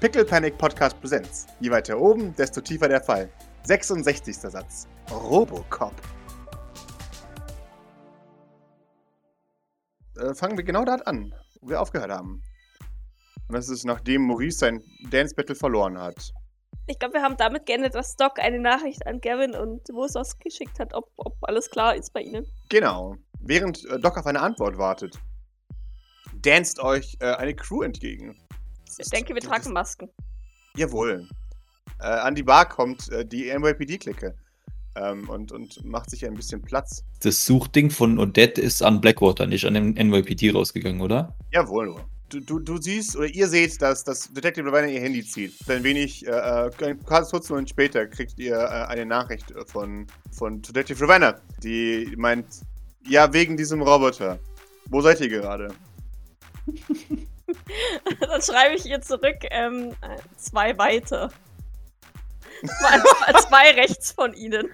Pickle Panic Podcast Präsenz. Je weiter oben, desto tiefer der Fall. 66. Satz. Robocop. Äh, fangen wir genau dort an, wo wir aufgehört haben. Und das ist nachdem Maurice sein Dance Battle verloren hat. Ich glaube, wir haben damit geendet, dass Doc eine Nachricht an Gavin und Wosos geschickt hat, ob, ob alles klar ist bei ihnen. Genau. Während äh, Doc auf eine Antwort wartet, danst euch äh, eine Crew entgegen. Ich denke, wir tragen Masken. Jawohl. Äh, an die Bar kommt äh, die NYPD-Clique ähm, und, und macht sich ein bisschen Platz. Das Suchding von Odette ist an Blackwater, nicht an den NYPD rausgegangen, oder? Jawohl. Du, du, du siehst oder ihr seht, dass das Detective Ravenna ihr Handy zieht. Ein wenig, äh, äh, ganz kurz Moment später kriegt ihr äh, eine Nachricht von, von Detective Ravenna, die meint, ja, wegen diesem Roboter. Wo seid ihr gerade? Dann schreibe ich ihr zurück, ähm, äh, zwei weiter. Zwei, zwei rechts von ihnen.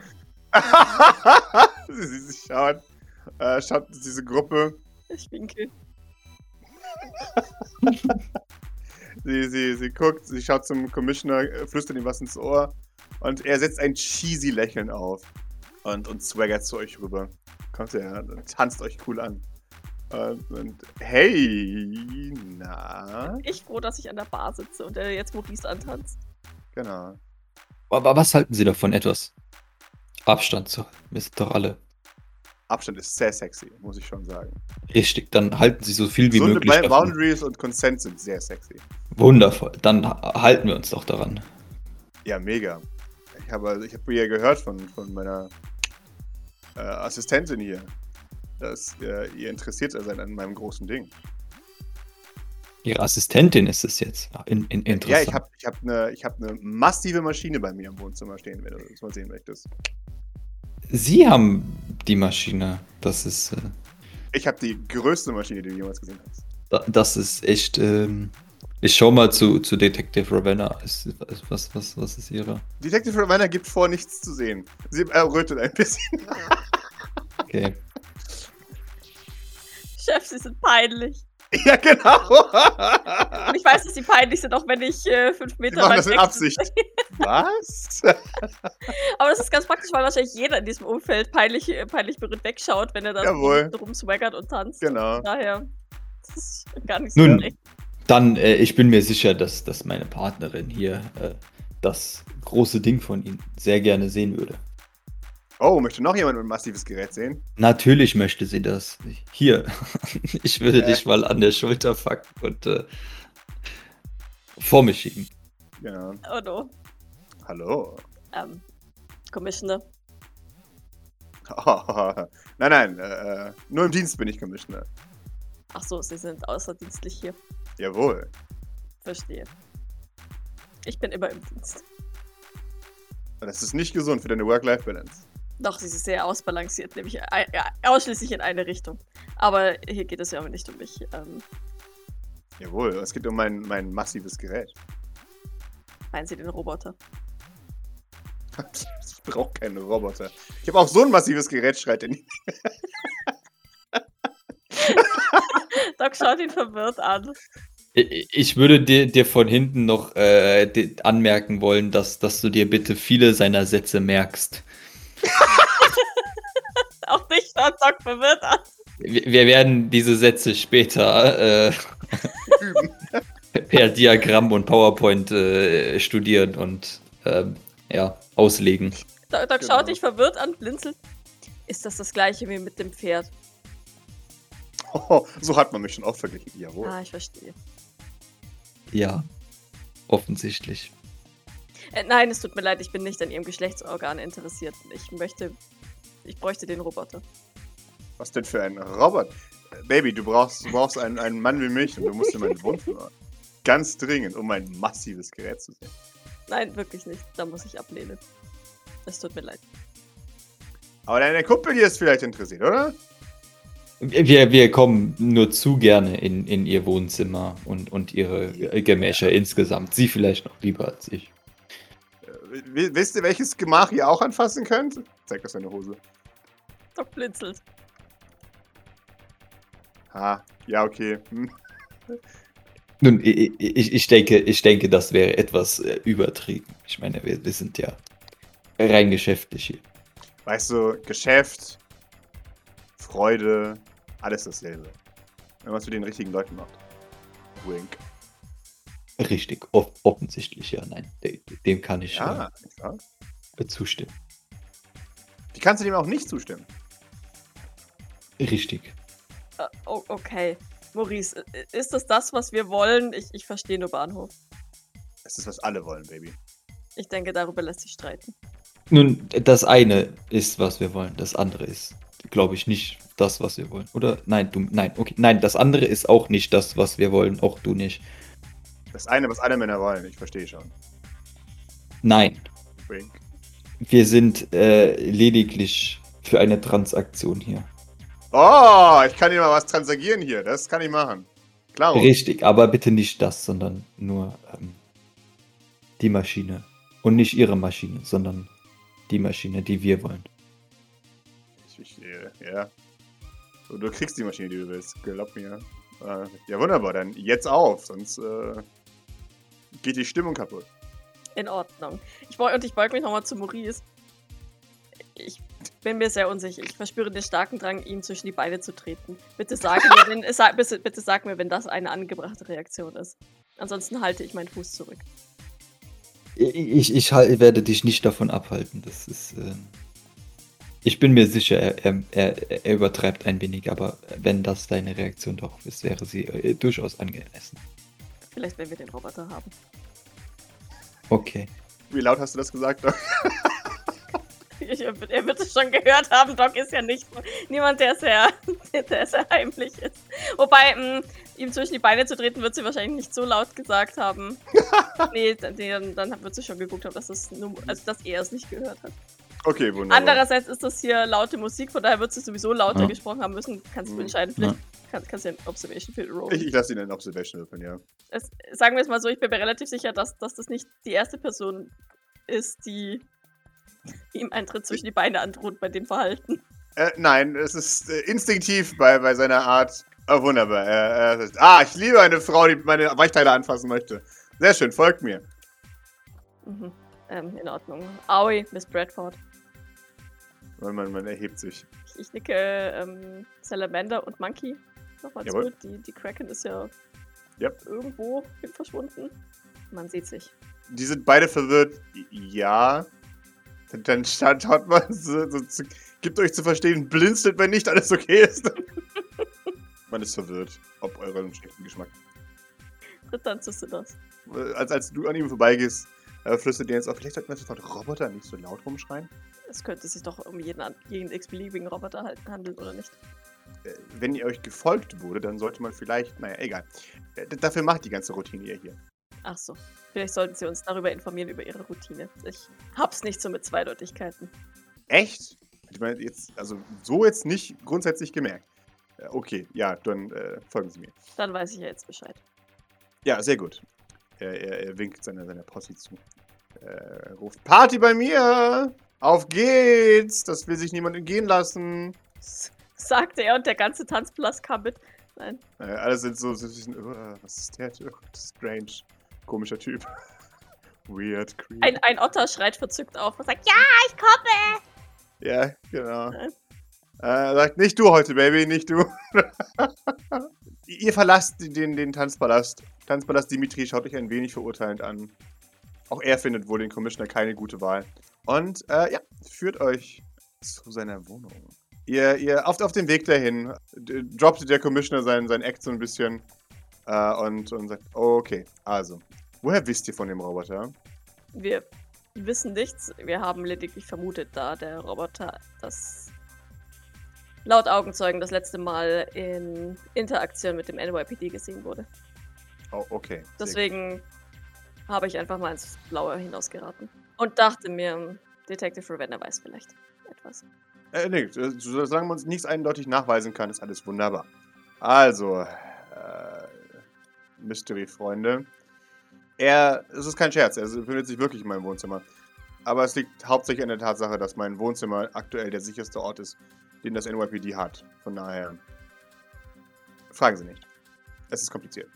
sie, sie, sie schaut, äh, schaut diese Gruppe Ich winke. Sie, sie, sie guckt, sie schaut zum Commissioner, äh, flüstert ihm was ins Ohr und er setzt ein cheesy Lächeln auf und, und swaggert zu euch rüber. Kommt er und tanzt euch cool an. Und, und hey, na, Ich froh, dass ich an der Bar sitze und er jetzt Maurice antanzt. genau. Aber was halten Sie davon, etwas Abstand zu halten? Wir sind doch alle. Abstand ist sehr sexy, muss ich schon sagen. Richtig, dann halten Sie so viel wie Gesunde möglich Ba- davon. Boundaries und Consent sind sehr sexy. Wundervoll, dann ha- halten wir uns doch daran. Ja, mega. Ich habe, ich habe ja gehört von, von meiner äh, Assistentin hier, dass äh, ihr interessiert seid an meinem großen Ding. Ihre Assistentin ist es jetzt. In, in, Ja, interessant. ich habe ich hab eine ich hab ne massive Maschine bei mir im Wohnzimmer stehen, wenn du das mal sehen möchtest. Sie haben die Maschine. Das ist, äh, Ich habe die größte Maschine, die du jemals gesehen hast. da- das ist echt. Ähm, ich schau mal zu, zu Detective Ravenna. Ist, was, was, was ist ihre? Detective Ravenna gibt vor, nichts zu sehen. Sie errötet ein bisschen. Okay. Chef, sie sind peinlich. ja, genau. Und ich weiß, dass sie peinlich sind, auch wenn ich äh, fünf Meter weit das in Absicht. Was? Aber das ist ganz praktisch, weil wahrscheinlich jeder in diesem Umfeld peinlich, äh, peinlich berührt wegschaut, wenn er da Jawohl. rumswaggert und tanzt. Genau. Von daher, das ist gar nicht so Nun, schlecht. Dann, äh, ich bin mir sicher, dass, dass meine Partnerin hier äh, das große Ding von Ihnen sehr gerne sehen würde. Oh, möchte noch jemand mit massives Gerät sehen? Natürlich möchte sie das. Hier, ich würde Äh. dich mal an der Schulter packen und äh, vor mich schieben. Genau. Oh no. Hallo. Ähm, Commissioner. nein, nein. Äh, nur im Dienst bin ich Commissioner. Ach so, sie sind außerdienstlich hier. Jawohl. Verstehe. Ich bin immer im Dienst. Das ist nicht gesund für deine Work-Life-Balance. Doch, sie ist sehr ausbalanciert, nämlich ei- ja, ausschließlich in eine Richtung. Aber hier geht es ja auch nicht um mich. Ähm, Jawohl, es geht um mein, mein massives Gerät. meinen Sie den Roboter? Ich brauche keinen Roboter. Ich habe auch so ein massives Gerät, schreit er nicht. Doc schaut ihn verwirrt an. Ich würde dir, dir von hinten noch äh, anmerken wollen, dass, dass du dir bitte viele seiner Sätze merkst. Auch dich schaut Doc verwirrt an. Wir, wir werden diese Sätze später äh, per Diagramm und PowerPoint äh, studieren und ähm, ja, auslegen. Doc, Doc Genau. schaut dich verwirrt an, blinzelt. Ist das das gleiche wie mit dem Pferd? Oh, so hat man mich schon auch verglichen. Jawohl. Ah, ich verstehe. Ja, offensichtlich. Äh, nein, es tut mir leid, ich bin nicht an Ihrem Geschlechtsorgan interessiert. Ich möchte. Ich bräuchte den Roboter. Was denn für ein Roboter? Äh, Baby, du brauchst, du brauchst einen, einen Mann wie mich und du musst in mein Wohnzimmer. Ganz dringend, um mein massives Gerät zu sehen. Nein, wirklich nicht. Da muss ich ablehnen. Es tut mir leid. Aber deine Kumpel hier ist vielleicht interessiert, oder? Wir, wir kommen nur zu gerne in, in ihr Wohnzimmer und, und ihre Gemächer insgesamt. Sie vielleicht noch lieber als ich. Wi- Wisst ihr, welches Gemach ihr auch anfassen könnt? Zeig das deine Hose. Doc blinzelt. Ha, ja, okay. Hm. Nun, ich, ich, ich, denke, ich denke, das wäre etwas äh, übertrieben. Ich meine, wir, wir sind ja rein geschäftlich hier. Weißt du, Geschäft, Freude, alles dasselbe. Wenn man es mit den richtigen Leuten macht. Wink. Richtig, off offensichtlich, ja, nein. De dem kann ich Ja, ja. äh, zustimmen. Wie kannst du dem auch nicht zustimmen? Richtig. Äh, oh, okay. Maurice, ist das das, was wir wollen? Ich, ich verstehe nur Bahnhof. Das ist, was alle wollen, Baby. Ich denke, darüber lässt sich streiten. Nun, das eine ist, was wir wollen. Das andere ist, glaube ich, nicht das, was wir wollen. Oder? Nein, du, nein, okay. Nein, das andere ist auch nicht das, was wir wollen. Auch du nicht. Das eine, was alle Männer wollen, ich verstehe schon. Nein. Wink. Wir sind äh, lediglich für eine Transaktion hier. Oh, ich kann dir mal was transagieren hier. Das kann ich machen. Klar. Richtig, aber bitte nicht das, sondern nur ähm, die Maschine. Und nicht ihre Maschine, sondern die Maschine, die wir wollen. Ich, äh, ja. Du, du kriegst die Maschine, die du willst. Glaub mir. Äh, ja, wunderbar. Dann jetzt auf, sonst äh, geht die Stimmung kaputt. In Ordnung. Ich beug, und ich beug mich nochmal zu Maurice. Ich bin mir sehr unsicher. Ich verspüre den starken Drang, ihm zwischen die Beine zu treten. Bitte sag mir, wenn, sag, bitte, bitte sag mir, wenn das eine angebrachte Reaktion ist. Ansonsten halte ich meinen Fuß zurück. Ich, ich halt- werde dich nicht davon abhalten. Das ist. ähm, ich bin mir sicher, er, er, er, er übertreibt ein wenig, aber wenn das deine Reaktion darauf ist, wäre sie äh, durchaus angemessen. Vielleicht, wenn wir den Roboter haben. Okay. Wie laut hast du das gesagt? Doc? Ich, er wird es schon gehört haben. Doc ist ja nicht niemand, der sehr, der sehr heimlich ist. Wobei, mh, ihm zwischen die Beine zu treten, wird sie wahrscheinlich nicht so laut gesagt haben. nee, dann, dann, wird sie schon geguckt haben, dass, das nur, also, dass er es nicht gehört hat. Okay, wunderbar. Andererseits ist das hier laute Musik, von daher wird sie sowieso lauter Ja. gesprochen haben müssen. Kannst du Mhm. entscheiden, vielleicht kann, kannst du ja ein Observation Field rollen. Ich, ich lasse ihn in Observation würfeln, ja. es, sagen wir es mal so, ich bin mir relativ sicher, dass, dass das nicht die erste Person ist, die ihm einen Tritt zwischen die Beine androht bei dem Verhalten. Äh, nein, es ist äh, instinktiv bei, bei seiner Art. Oh, wunderbar. Äh, äh, ah, ich liebe eine Frau, die meine Weichteile anfassen möchte. Sehr schön, folgt mir. Mhm. Ähm, in Ordnung. Aoi, Miss Bradford. Man, man, man erhebt sich. Ich, ich nicke ähm, Salamander und Monkey nochmal Jawohl. zu. Die, die Kraken ist ja Yep. irgendwo verschwunden. Man sieht sich. Die sind beide verwirrt. Ja. Dann, dann schaut, mal, so, so, zu, gibt euch zu verstehen, blinzelt, wenn nicht alles okay ist. man ist verwirrt, ob euren schlechten Geschmack. Dann zu Sinners. Äh, Als, als du an ihm vorbeigehst, äh, flüstert ihr jetzt auch, vielleicht sollten wir sofort Roboter nicht so laut rumschreien. Es könnte sich doch um jeden, jeden x-beliebigen Roboter handeln, oder nicht? Äh, wenn ihr euch gefolgt wurde, dann sollte man vielleicht, naja, egal. Äh, dafür macht die ganze Routine ihr hier. Ach so. Vielleicht sollten Sie uns darüber informieren, über Ihre Routine. Ich hab's nicht so mit Zweideutigkeiten. Echt? Ich meine, jetzt, also so jetzt nicht grundsätzlich gemerkt. Äh, okay, ja, dann äh, folgen Sie mir. Dann weiß ich ja jetzt Bescheid. Ja, sehr gut. Er, er, er winkt seiner, seiner Posse zu. Äh, ruft Party bei mir! Auf geht's! Das will sich niemand entgehen lassen. Sagte er und der ganze Tanzplatz kam mit. Nein. Äh, alle sind so, so ein bisschen, oh, was ist der? Oh, strange. Komischer Typ. Weird, creep. Ein, ein Otter schreit verzückt auf und sagt, ja, ich komme! Ja, genau. Äh. Äh, sagt, nicht du heute, Baby, nicht du. Ihr verlasst den, den Tanzpalast. Tanzpalast Dimitri schaut euch ein wenig verurteilend an. Auch er findet wohl den Commissioner keine gute Wahl. Und äh, ja, führt euch zu seiner Wohnung. Ihr, ihr auf, auf dem Weg dahin droppt der Commissioner sein, sein Act so ein bisschen äh, und, und sagt, okay, also, woher wisst ihr von dem Roboter? Wir wissen nichts. Wir haben lediglich vermutet, da der Roboter das laut Augenzeugen das letzte Mal in Interaktion mit dem NYPD gesehen wurde. Oh, okay. Deswegen habe ich einfach mal ins Blaue hinausgeraten. Und dachte mir, Detective Ravenna weiß vielleicht etwas. Äh, nee, solange man nichts eindeutig nachweisen kann, ist alles wunderbar. Also, äh, Mystery-Freunde. Er, es ist kein Scherz, er befindet sich wirklich in meinem Wohnzimmer. Aber es liegt hauptsächlich an der Tatsache, dass mein Wohnzimmer aktuell der sicherste Ort ist, den das NYPD hat. Von daher, fragen Sie nicht. Es ist kompliziert.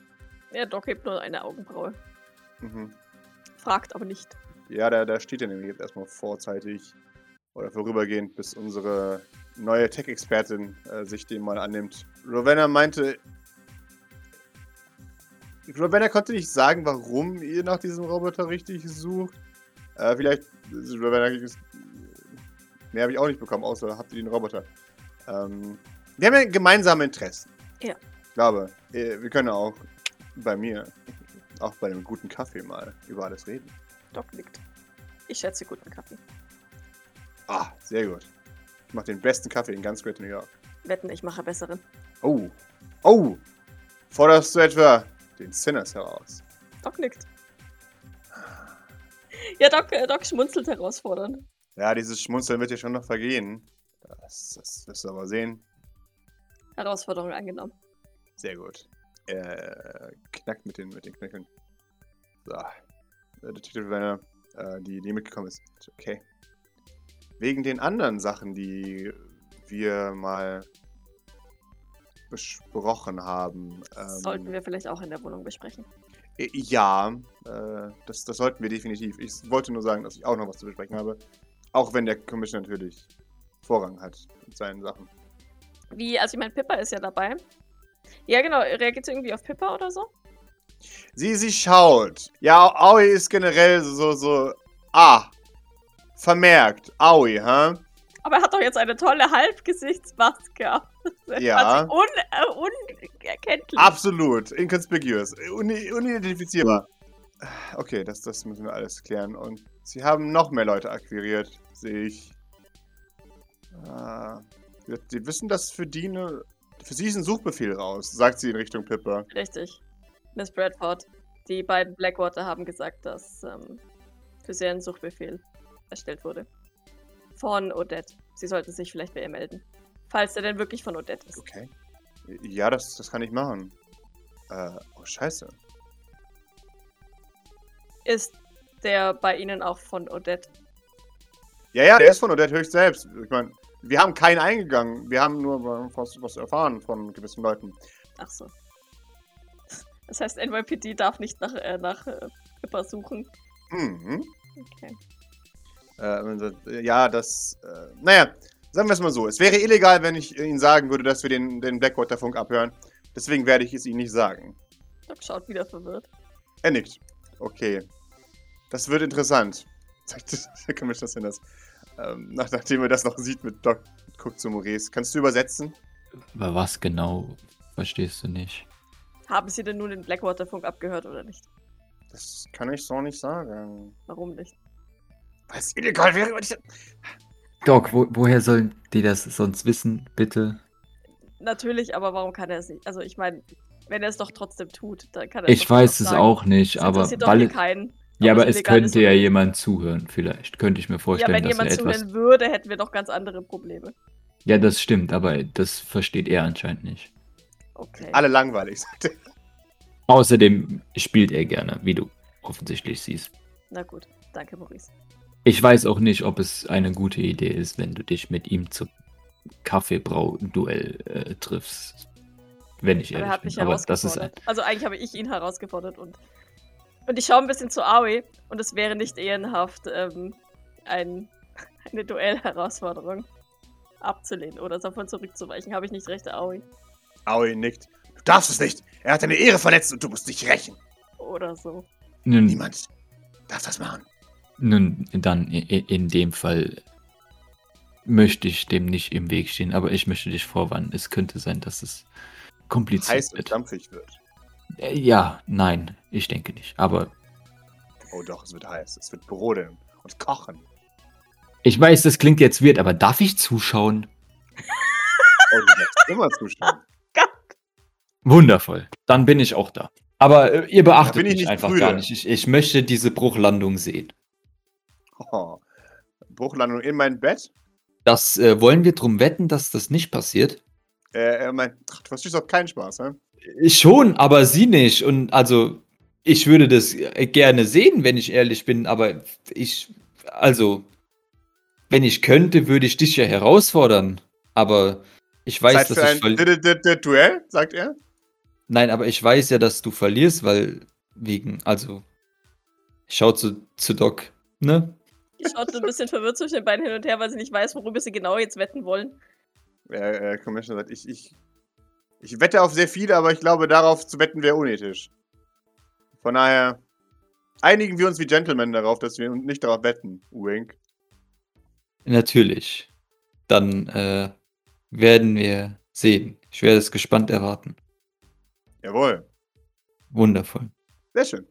Ja, Doc hebt nur eine Augenbraue. Mhm. Fragt aber nicht. Ja, da, da steht er nämlich jetzt erstmal vorzeitig oder vorübergehend, bis unsere neue Tech-Expertin äh, sich dem mal annimmt. Rowena meinte. Rowena konnte nicht sagen, warum ihr nach diesem Roboter richtig sucht. Äh, vielleicht. Rowena. Mehr habe ich auch nicht bekommen, außer habt ihr den Roboter. Ähm, wir haben ja gemeinsame Interessen. Ja. Ich glaube, äh, wir können auch bei mir, auch bei einem guten Kaffee mal über alles reden. Doc nickt. Ich schätze guten Kaffee. Ah, sehr gut. Ich mache den besten Kaffee in ganz Great New York. Wetten, ich mache besseren. Oh. Oh. Forderst du etwa den Sinners heraus? Doc nickt. Ja, Doc, äh, Doc schmunzelt herausfordernd. Ja, dieses Schmunzeln wird ja schon noch vergehen. Das, das wirst du aber sehen. Herausforderung angenommen. Sehr gut. Er knackt mit den, mit den Knöcheln. So. Der Detective Werner, äh, die, die mitgekommen ist. Okay. Wegen den anderen Sachen, die wir mal besprochen haben. Ähm, Sollten wir vielleicht auch in der Wohnung besprechen. äh, Ja, äh, das, das sollten wir definitiv. Ich wollte nur sagen, dass ich auch noch was zu besprechen habe. Auch wenn der Commissioner natürlich Vorrang hat mit seinen Sachen. Wie, also ich meine, Pippa ist ja dabei. Ja, genau. Reagiert sie irgendwie auf Pippa oder so? Sie, sie schaut. Ja, Aoi ist generell so, so. Ah. Vermerkt. Aoi, hä? Aber er hat doch jetzt eine tolle Halbgesichtsmaske auf. Ja. quasi Un, äh, unerkenntlich. Absolut. Inconspicuous. Uni unidentifizierbar. Okay, das, das müssen wir alles klären. Und sie haben noch mehr Leute akquiriert, sehe ich. Ah, die- die wissen, dass für die eine. Für sie ist ein Suchbefehl raus, sagt sie in Richtung Pippa. Richtig. Miss Bradford. Die beiden Blackwater haben gesagt, dass ähm, für sie ein Suchbefehl erstellt wurde. Von Odette. Sie sollten sich vielleicht bei ihr melden. Falls er denn wirklich von Odette ist. Okay. Ja, das, das kann ich machen. Äh, oh, scheiße. Ist der bei Ihnen auch von Odette? Ja, ja, der ist von Odette höchst selbst. Ich meine, wir haben keinen eingegangen. Wir haben nur was, was erfahren von gewissen Leuten. Ach so. Das heißt, NYPD darf nicht nach, äh, nach äh, Pippa suchen. Mhm. Okay. Äh, ja, das. Äh, naja, sagen wir es mal so. Es wäre illegal, wenn ich Ihnen sagen würde, dass wir den, den Blackwater-Funk abhören. Deswegen werde ich es Ihnen nicht sagen. Doc schaut wieder verwirrt. Er nickt. Okay. Das wird interessant. Sagt der Commissioner Sanders. Ähm, nach, nachdem er das noch sieht mit Doc, guckt zu Maurice. Kannst du übersetzen? Aber was genau verstehst du nicht? Haben Sie denn nun den Blackwater-Funk abgehört oder nicht? Das kann ich so nicht sagen. Warum nicht? Es illegal wäre, wenn ich. Doc, wo, woher sollen die das sonst wissen, bitte? Natürlich, aber warum kann er es nicht? Also ich meine, wenn er es doch trotzdem tut, dann kann er es Ich doch weiß es sagen. auch nicht, Das aber doch weil, hier keinen. ja, aber es könnte ja jemand zuhören, vielleicht. Könnte ich mir Ja, vorstellen, wenn dass er jemand etwas. zuhören würde, hätten wir doch ganz andere Probleme. Ja, das stimmt, aber das versteht er anscheinend nicht. Okay. Alle langweilig, sagt er. Außerdem spielt er gerne, wie du offensichtlich siehst. Na gut, danke, Maurice. Ich weiß auch nicht, ob es eine gute Idee ist, wenn du dich mit ihm zum Kaffeebrau-Duell äh, triffst. Wenn ich Aber er ehrlich hat mich bin. Aber das ist ein, herausgefordert. Also eigentlich habe ich ihn herausgefordert und und ich schaue ein bisschen zu Aoi und es wäre nicht ehrenhaft, ähm, ein, eine Duell-Herausforderung abzulehnen oder davon zurückzuweichen. Habe ich nicht recht, Aoi? Aoi nickt. Du darfst es nicht. Er hat deine Ehre verletzt und du musst dich rächen. Oder so. Niemand darf das machen. Nun, dann in dem Fall möchte ich dem nicht im Weg stehen, aber ich möchte dich vorwarnen. Es könnte sein, dass es kompliziert Heiß und wird. dampfig wird. Äh, Ja, nein, ich denke nicht. Aber Oh doch, es wird heiß. Es wird brodeln und kochen. ich weiß, das klingt jetzt weird, aber darf ich zuschauen? Oh, du darfst immer zuschauen. Wundervoll. Dann bin ich auch da. Aber äh, ihr beachtet mich nicht einfach prüde. gar nicht. Ich, ich möchte diese Bruchlandung sehen. Oh. Bruchlandung in mein Bett. Das äh, wollen wir drum wetten, dass das nicht passiert. Äh, er meint, ach, du verstehst doch keinen Spaß, ne? Schon, aber sie nicht. Und also, ich würde das äh, gerne sehen, wenn ich ehrlich bin, aber ich, also, wenn ich könnte, würde ich dich ja herausfordern. Aber ich weiß, Zeit dass für ich ein voll. D- D- D- Duell, sagt er. Nein, aber ich weiß ja, dass du verlierst, weil wegen, also, ich schau zu, zu Doc, ne? Die schaut so ein bisschen verwirrt zwischen den beiden hin und her, weil sie nicht weiß, worüber sie genau jetzt wetten wollen. Der äh, Commissioner sagt, ich, ich, ich wette auf sehr viel, aber ich glaube, darauf zu wetten wäre unethisch. Von daher einigen wir uns wie Gentlemen darauf, dass wir nicht darauf wetten. Wink. Natürlich. Dann äh, werden wir sehen. Ich werde es gespannt erwarten. Jawohl. Wundervoll. Sehr schön.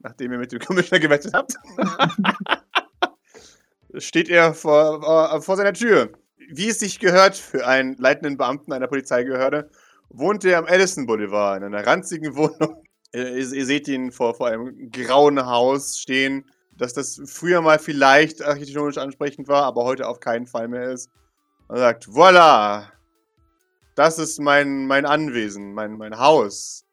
Nachdem ihr mit dem Commissioner gewettet habt, steht er vor, äh, vor seiner Tür. Wie es sich gehört für einen leitenden Beamten einer Polizeigehörde, wohnt er am Edison Boulevard in einer ranzigen Wohnung. Ihr, ihr seht ihn vor, vor einem grauen Haus stehen, dass das früher mal vielleicht architektonisch ansprechend war, aber heute auf keinen Fall mehr ist. Er sagt, voilà, das ist mein, mein Anwesen, mein, mein Haus.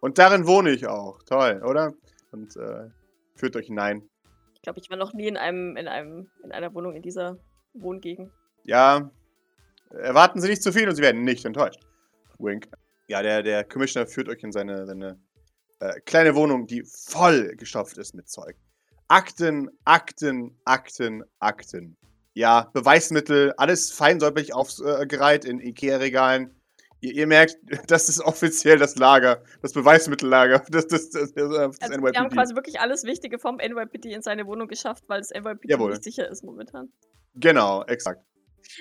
Und darin wohne ich auch. Toll, oder? Und äh, führt euch hinein. Ich glaube, ich war noch nie in einem, in einem, in einer Wohnung in dieser Wohngegend. Ja, erwarten Sie nicht zu viel und Sie werden nicht enttäuscht. Wink. Ja, der, der Commissioner führt euch in seine, seine äh, kleine Wohnung, die voll gestopft ist mit Zeug. Akten, Akten, Akten, Akten. Ja, Beweismittel, alles feinsäuberlich aufgereiht in Ikea-Regalen. Ihr, ihr, merkt, das ist offiziell das Lager, das Beweismittellager das, das, das, das, also NYPD. Wir haben quasi wirklich alles Wichtige vom NYPD in seine Wohnung geschafft, weil das NYPD Jawohl. nicht sicher ist momentan. Genau, exakt.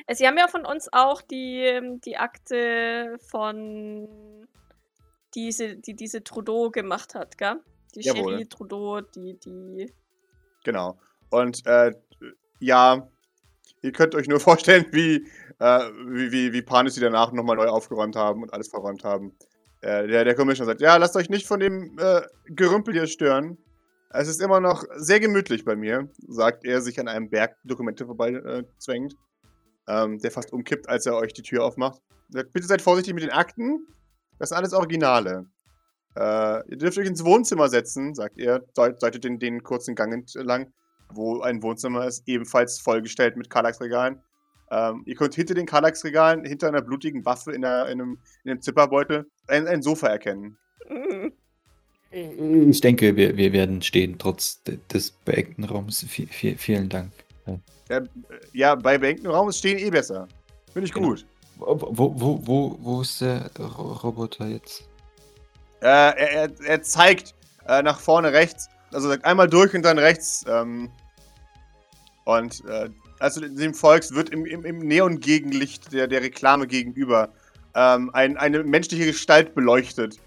Äh, Sie haben ja von uns auch die, ähm, die Akte von diese, die diese Trudeau gemacht hat, gell? Die Jawohl. Cherie Trudeau, die, die. Genau. Und äh, ja, ihr könnt euch nur vorstellen, wie, äh, wie, wie, panisch sie danach nochmal neu aufgeräumt haben und alles verräumt haben. Äh, der, der Commissioner sagt, ja, lasst euch nicht von dem äh, Gerümpel hier stören. Es ist immer noch sehr gemütlich bei mir, sagt er, sich an einem Berg Dokumente vorbei äh, zwängt ähm, der fast umkippt, als er euch die Tür aufmacht. Bitte seid vorsichtig mit den Akten. Das sind alles Originale. Äh, ihr dürft euch ins Wohnzimmer setzen, sagt er, deutet den, den kurzen Gang entlang, wo ein Wohnzimmer ist, ebenfalls vollgestellt mit Kallax-Regalen. Ähm, ihr könnt hinter den Kallax-Regalen, hinter einer blutigen Waffe in, einer, in, einem, in einem Zipperbeutel, ein, ein Sofa erkennen. Ich denke, wir, wir werden stehen, trotz des beengten Raums. V vielen Dank. Ja, ja bei beengtem Raum stehen eh besser. Finde ich genau. gut. Wo, wo, wo, wo ist der Roboter jetzt? Äh, er, er, er zeigt äh, nach vorne rechts. Also sagt einmal durch und dann rechts. Ähm, und äh, also dem Volks wird im, im, im Neongegenlicht der, der Reklame gegenüber ähm, ein, eine menschliche Gestalt beleuchtet.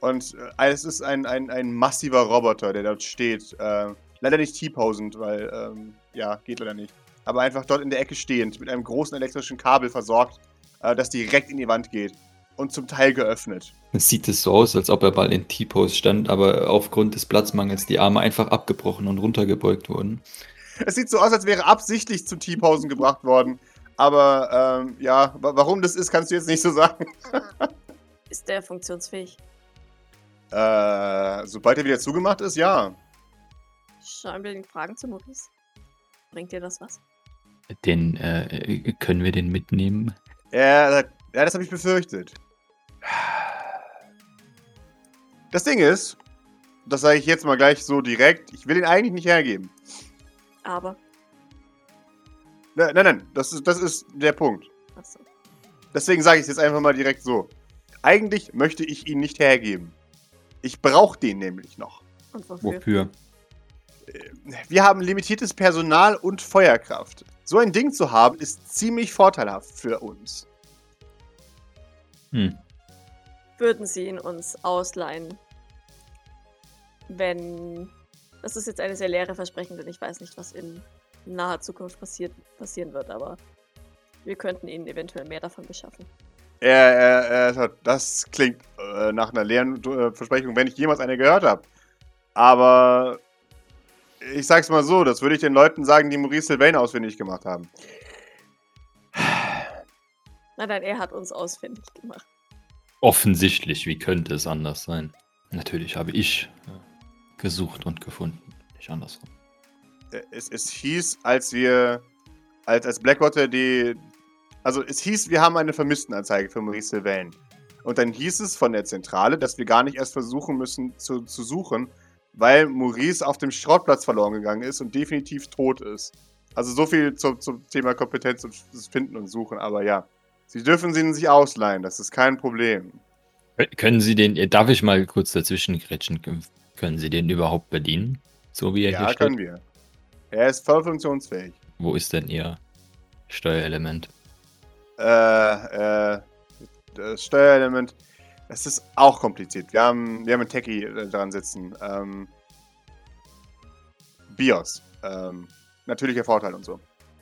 Und äh, es ist ein, ein, ein massiver Roboter, der dort steht. Äh, leider nicht T-posend, weil ähm, ja, geht leider nicht. Aber einfach dort in der Ecke stehend, mit einem großen elektrischen Kabel versorgt, äh, das direkt in die Wand geht. Und zum Teil geöffnet. Es sieht es so aus, als ob er mal in T-Pose stand, aber aufgrund des Platzmangels die Arme einfach abgebrochen und runtergebeugt wurden. Es sieht so aus, als wäre absichtlich zu T-Posen gebracht worden. Aber ähm, ja, warum das ist, kannst du jetzt nicht so sagen. ist der funktionsfähig? Äh, sobald er wieder zugemacht ist, ja. Schauen wir den Fragen zu Maurice. Bringt dir das was? Den, äh, können wir den mitnehmen? Ja, ja das habe ich befürchtet. Das Ding ist, das sage ich jetzt mal gleich so direkt, ich will ihn eigentlich nicht hergeben. Aber. Nein, nein, nein, das ist, das ist der Punkt. Achso. Deswegen sage ich es jetzt einfach mal direkt so. Eigentlich möchte ich ihn nicht hergeben. Ich brauche den nämlich noch. Und wofür? wofür? wir haben limitiertes Personal und Feuerkraft. So ein Ding zu haben, ist ziemlich vorteilhaft für uns. Hm. Würden Sie ihn uns ausleihen, wenn. Das ist jetzt eine sehr leere Versprechen, denn ich weiß nicht, was in naher Zukunft passiert, passieren wird, aber wir könnten Ihnen eventuell mehr davon beschaffen. Er, er, er, das klingt äh, nach einer leeren äh, Versprechung, wenn ich jemals eine gehört habe. Aber ich sag's mal so, das würde ich den Leuten sagen, die Maurice Sylvain ausfindig gemacht haben. Na dann, er hat uns ausfindig gemacht. Offensichtlich, wie könnte es anders sein? Natürlich habe ich äh, gesucht und gefunden, nicht andersrum. Äh, es, es hieß, als wir, als, als Blackwater die, also es hieß, wir haben eine Vermisstenanzeige für Maurice Sylvain. Und dann hieß es von der Zentrale, dass wir gar nicht erst versuchen müssen zu, zu suchen, weil Maurice auf dem Schrottplatz verloren gegangen ist und definitiv tot ist. Also so viel zum, zum Thema Kompetenz und Finden und Suchen. Aber ja, Sie dürfen sie sich ausleihen, das ist kein Problem. Können Sie den, darf ich mal kurz dazwischen grätschen, können Sie den überhaupt bedienen? So wie er ja, hier steht? können wir. Er ist voll funktionsfähig. Wo ist denn Ihr Steuerelement? Äh, äh, das Steuerelement, das ist auch kompliziert. Wir haben, wir haben einen Techie äh, dran sitzen. Ähm, BIOS. Ähm, natürlicher Vorteil und so.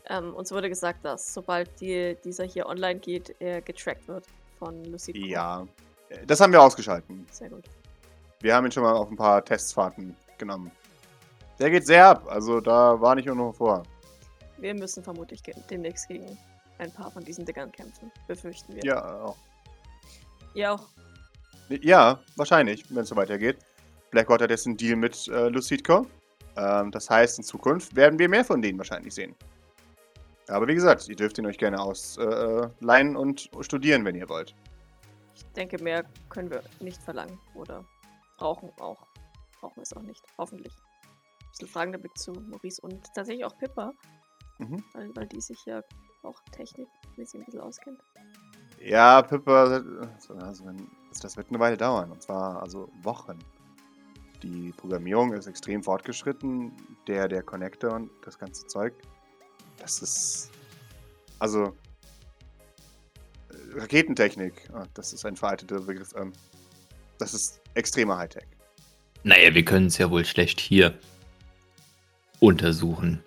Ähm, uns wurde gesagt, dass sobald die, dieser hier online geht, er getrackt wird von Lucid. Core. Ja, das haben wir ausgeschalten. Sehr gut. Wir haben ihn schon mal auf ein paar Testfahrten genommen. Der geht sehr ab, also da war nicht nur vor. Wir müssen vermutlich demnächst gegen ein paar von diesen Dingern kämpfen, befürchten wir. Ja, auch. Ihr auch. Ja, wahrscheinlich, wenn es so weitergeht. Blackwater hat jetzt einen Deal mit äh, Lucidco. Ähm, das heißt, in Zukunft werden wir mehr von denen wahrscheinlich sehen. Aber wie gesagt, ihr dürft ihn euch gerne ausleihen äh, und studieren, wenn ihr wollt. Ich denke, mehr können wir nicht verlangen oder brauchen auch. Brauchen wir es auch nicht, hoffentlich. Ein bisschen fragender Blick zu Maurice und tatsächlich auch Pippa, Mhm. weil, weil die sich ja auch Technik wie sie ein bisschen auskennt. Ja, Pippa, also wenn, das wird eine Weile dauern. Und zwar also Wochen. Die Programmierung ist extrem fortgeschritten. Der, der Connector und das ganze Zeug. Das ist. Also. äh, Raketentechnik. Ah, Das ist ein veralteter Begriff. Das ist extremer Hightech. Naja, wir können es ja wohl schlecht hier untersuchen.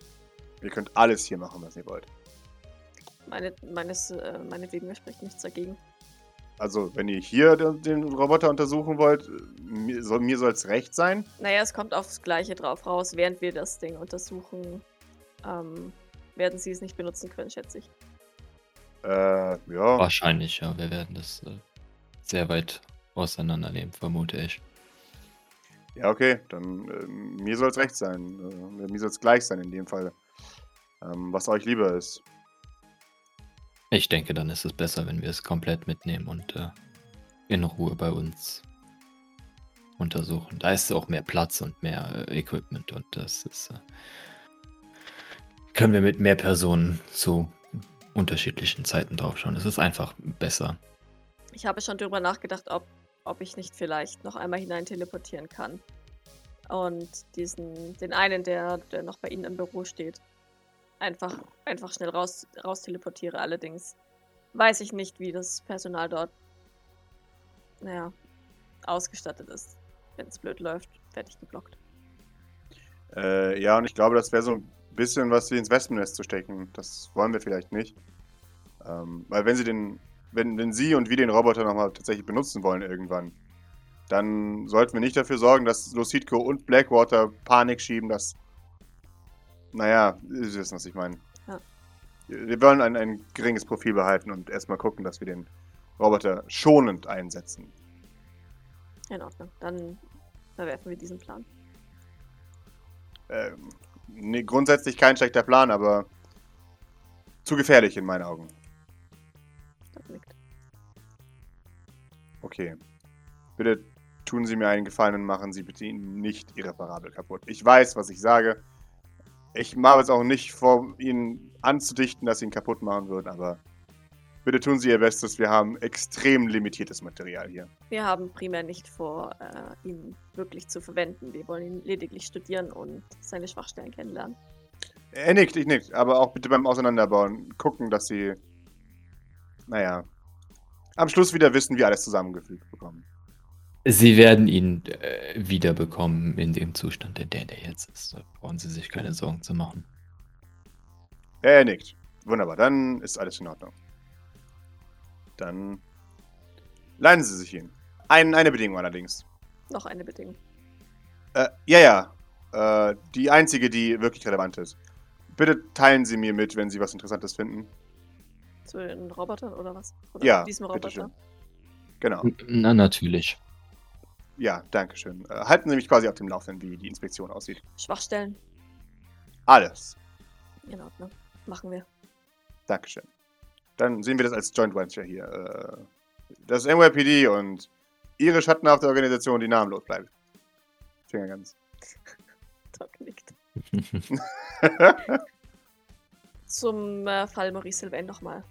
Ihr könnt alles hier machen, was ihr wollt. Meine, meines, äh, meinetwegen spricht nichts dagegen. Also, wenn ihr hier den, den Roboter untersuchen wollt, mir soll soll's recht sein. Naja, es kommt aufs Gleiche drauf raus. Während wir das Ding untersuchen, ähm, werden sie es nicht benutzen können, schätze ich. Äh, ja. Wahrscheinlich, ja. Wir werden das äh, sehr weit auseinandernehmen, vermute ich. Ja, okay, dann äh, mir soll es recht sein. Äh, mir soll es gleich sein in dem Fall. Ähm, was euch lieber ist. Ich denke, dann ist es besser, wenn wir es komplett mitnehmen und äh, in Ruhe bei uns untersuchen. Da ist auch mehr Platz und mehr äh, Equipment und das ist. Äh, können wir mit mehr Personen zu unterschiedlichen Zeiten draufschauen. Es ist einfach besser. Ich habe schon darüber nachgedacht, ob, ob ich nicht vielleicht noch einmal hinein teleportieren kann. Und diesen, den einen, der, der noch bei Ihnen im Büro steht, einfach, einfach schnell raus, raus teleportiere. Allerdings weiß ich nicht, wie das Personal dort, naja, ausgestattet ist. Wenn es blöd läuft, werde ich geblockt. Äh, ja, und ich glaube, das wäre so ein bisschen was wie ins Wespennest zu stecken. Das wollen wir vielleicht nicht. Ähm, weil wenn sie den, wenn, wenn sie und wir den Roboter nochmal tatsächlich benutzen wollen irgendwann, dann sollten wir nicht dafür sorgen, dass Lucidco und Blackwater Panik schieben, dass. Naja, Sie wissen, was ich meine. Ja. Wir wollen ein, ein geringes Profil behalten und erstmal gucken, dass wir den Roboter schonend einsetzen. In Ordnung. Dann verwerfen wir diesen Plan. Ähm, nee, grundsätzlich kein schlechter Plan, aber zu gefährlich in meinen Augen. Okay. Bitte tun Sie mir einen Gefallen und machen Sie bitte ihn nicht irreparabel kaputt. Ich weiß, was ich sage. Ich mache es auch nicht vor, Ihnen anzudichten, dass Sie ihn kaputt machen würden, aber bitte tun Sie Ihr Bestes. Wir haben extrem limitiertes Material hier. Wir haben primär nicht vor, äh, ihn wirklich zu verwenden. Wir wollen ihn lediglich studieren und seine Schwachstellen kennenlernen. Er nickt, ich nickt, aber auch bitte beim Auseinanderbauen gucken, dass Sie, naja, am Schluss wieder wissen, wie alles zusammengefügt bekommen. Sie werden ihn äh, wiederbekommen in dem Zustand, in der der jetzt ist. Da brauchen Sie sich keine Sorgen zu machen. Er nickt. Wunderbar, dann ist alles in Ordnung. Dann leihen Sie sich ihn. Ein, eine Bedingung allerdings. Noch eine Bedingung. Äh, ja, ja. Äh, die einzige, die wirklich relevant ist. Bitte teilen Sie mir mit, wenn Sie was Interessantes finden. Zu den Robotern oder was? Oder Ja, zu diesem Roboter? bitteschön. Genau. Na, natürlich. Ja, danke schön. Äh, halten Sie mich quasi auf dem Laufenden, wie die Inspektion aussieht. Schwachstellen? Alles. In Ordnung. Machen wir. Dankeschön. Dann sehen wir das als Joint Venture hier. Äh, das NYPD und ihre schattenhafte Organisation, die namenlos bleibt. Finger ganz. Doc nickt. Zum äh, Fall Maurice Sylvain nochmal.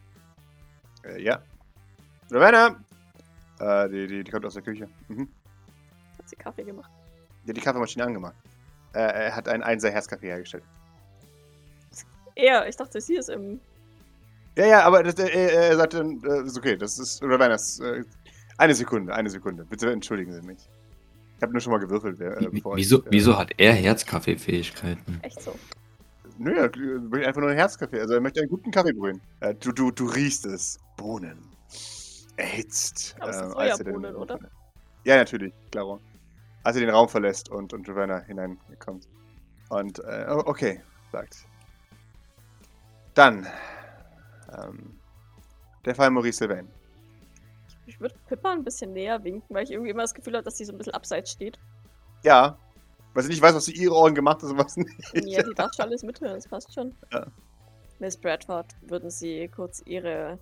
Äh, ja. Ravenna! Äh, die, die, die kommt aus der Küche. Mhm. Hat sie Kaffee gemacht. Die hat die Kaffeemaschine angemacht. Äh, er hat einen Einser Herzkaffee hergestellt. Er, ich dachte, sie ist im. Ja, ja, aber das, äh, er, er sagte, äh, ist okay, das ist Ravennas. Äh, eine Sekunde, eine Sekunde. Bitte entschuldigen Sie mich. Ich habe nur schon mal gewürfelt. Äh, bevor Wieso, ich, äh, wieso hat er Herzkaffee-Fähigkeiten? Echt so. Nö, er will einfach nur einen Herzkaffee. Also er möchte einen guten Kaffee brühen. Äh, du, du, du riechst es. Bohnen. Erhitzt. Aber ähm, als er den- oder? Ja, natürlich, klaro. Als er den Raum verlässt und, und Ravenna hineinkommt. Und, äh, okay, sagt. Dann. Ähm, der Fall Maurice Sylvain. Ich würde Pippa ein bisschen näher winken, weil ich irgendwie immer das Gefühl habe, dass sie so ein bisschen abseits steht. Ja. Weil sie nicht weiß, was zu ihre Ohren gemacht ist und was nicht. Ja, die darf schon alles mithören, das passt schon. Ja. Miss Bradford, würden Sie kurz Ihre,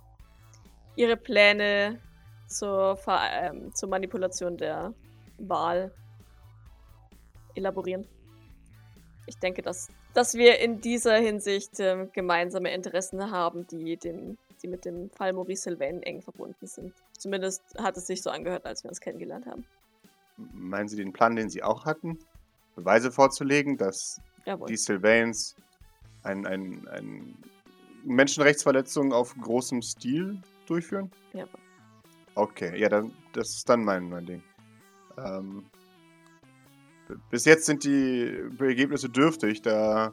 ihre Pläne zur, Ver ähm, zur Manipulation der Wahl elaborieren? Ich denke, dass, dass wir in dieser Hinsicht ähm, gemeinsame Interessen haben, die, dem, die mit dem Fall Maurice Sylvain eng verbunden sind. Zumindest hat es sich so angehört, als wir uns kennengelernt haben. Meinen Sie den Plan, den Sie auch hatten? Beweise vorzulegen, dass Jawohl. die Sylvains ein, ein, ein Menschenrechtsverletzung auf großem Stil durchführen? Jawohl. Okay, ja, dann, das ist dann mein, mein Ding. Ähm, bis jetzt sind die Ergebnisse dürftig, da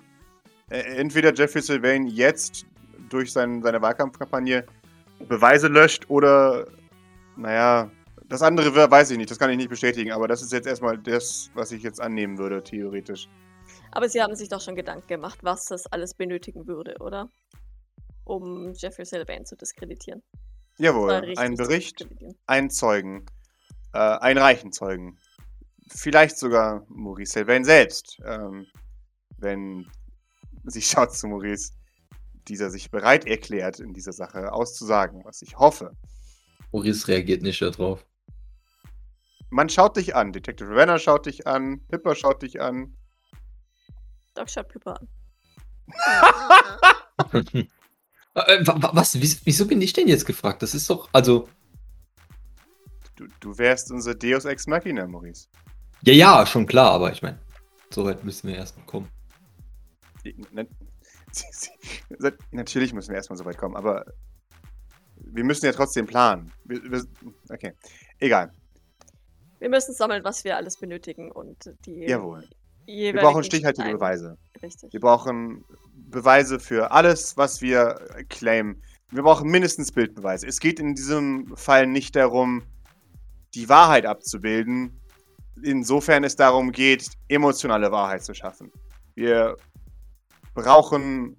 äh, entweder Jeffrey Sylvain jetzt durch sein, seine Wahlkampfkampagne Beweise löscht oder, naja, das andere weiß ich nicht, das kann ich nicht bestätigen, aber das ist jetzt erstmal das, was ich jetzt annehmen würde, theoretisch. Aber Sie haben sich doch schon Gedanken gemacht, was das alles benötigen würde, oder? Um Jeffrey Sylvain zu diskreditieren. Jawohl, ein Bericht, einen Zeugen, äh, einen reichen Zeugen. Vielleicht sogar Maurice Sylvain selbst. Ähm, wenn sie schaut zu Maurice, dieser sich bereit erklärt, in dieser Sache auszusagen, was ich hoffe. Maurice reagiert nicht darauf. Man schaut dich an, Detective Ravenna schaut dich an, Pippa schaut dich an. Doc schaut Pippa an. Äh, wa- wa- was? Wieso, bin ich denn jetzt gefragt? Das ist doch, also. Du, du wärst unser Deus Ex Machina, Maurice. Ja, ja, schon klar, aber ich meine, so weit müssen wir erstmal kommen. Sie- Natürlich müssen wir erstmal so weit kommen, aber wir müssen ja trotzdem planen. Wir, wir, okay, egal. Wir müssen sammeln, was wir alles benötigen und die Jawohl. Wir brauchen stichhaltige ein- Beweise. Richtig. Wir brauchen Beweise für alles, was wir claimen. Wir brauchen mindestens Bildbeweise. Es geht in diesem Fall nicht darum, die Wahrheit abzubilden. Insofern es darum geht, emotionale Wahrheit zu schaffen. Wir brauchen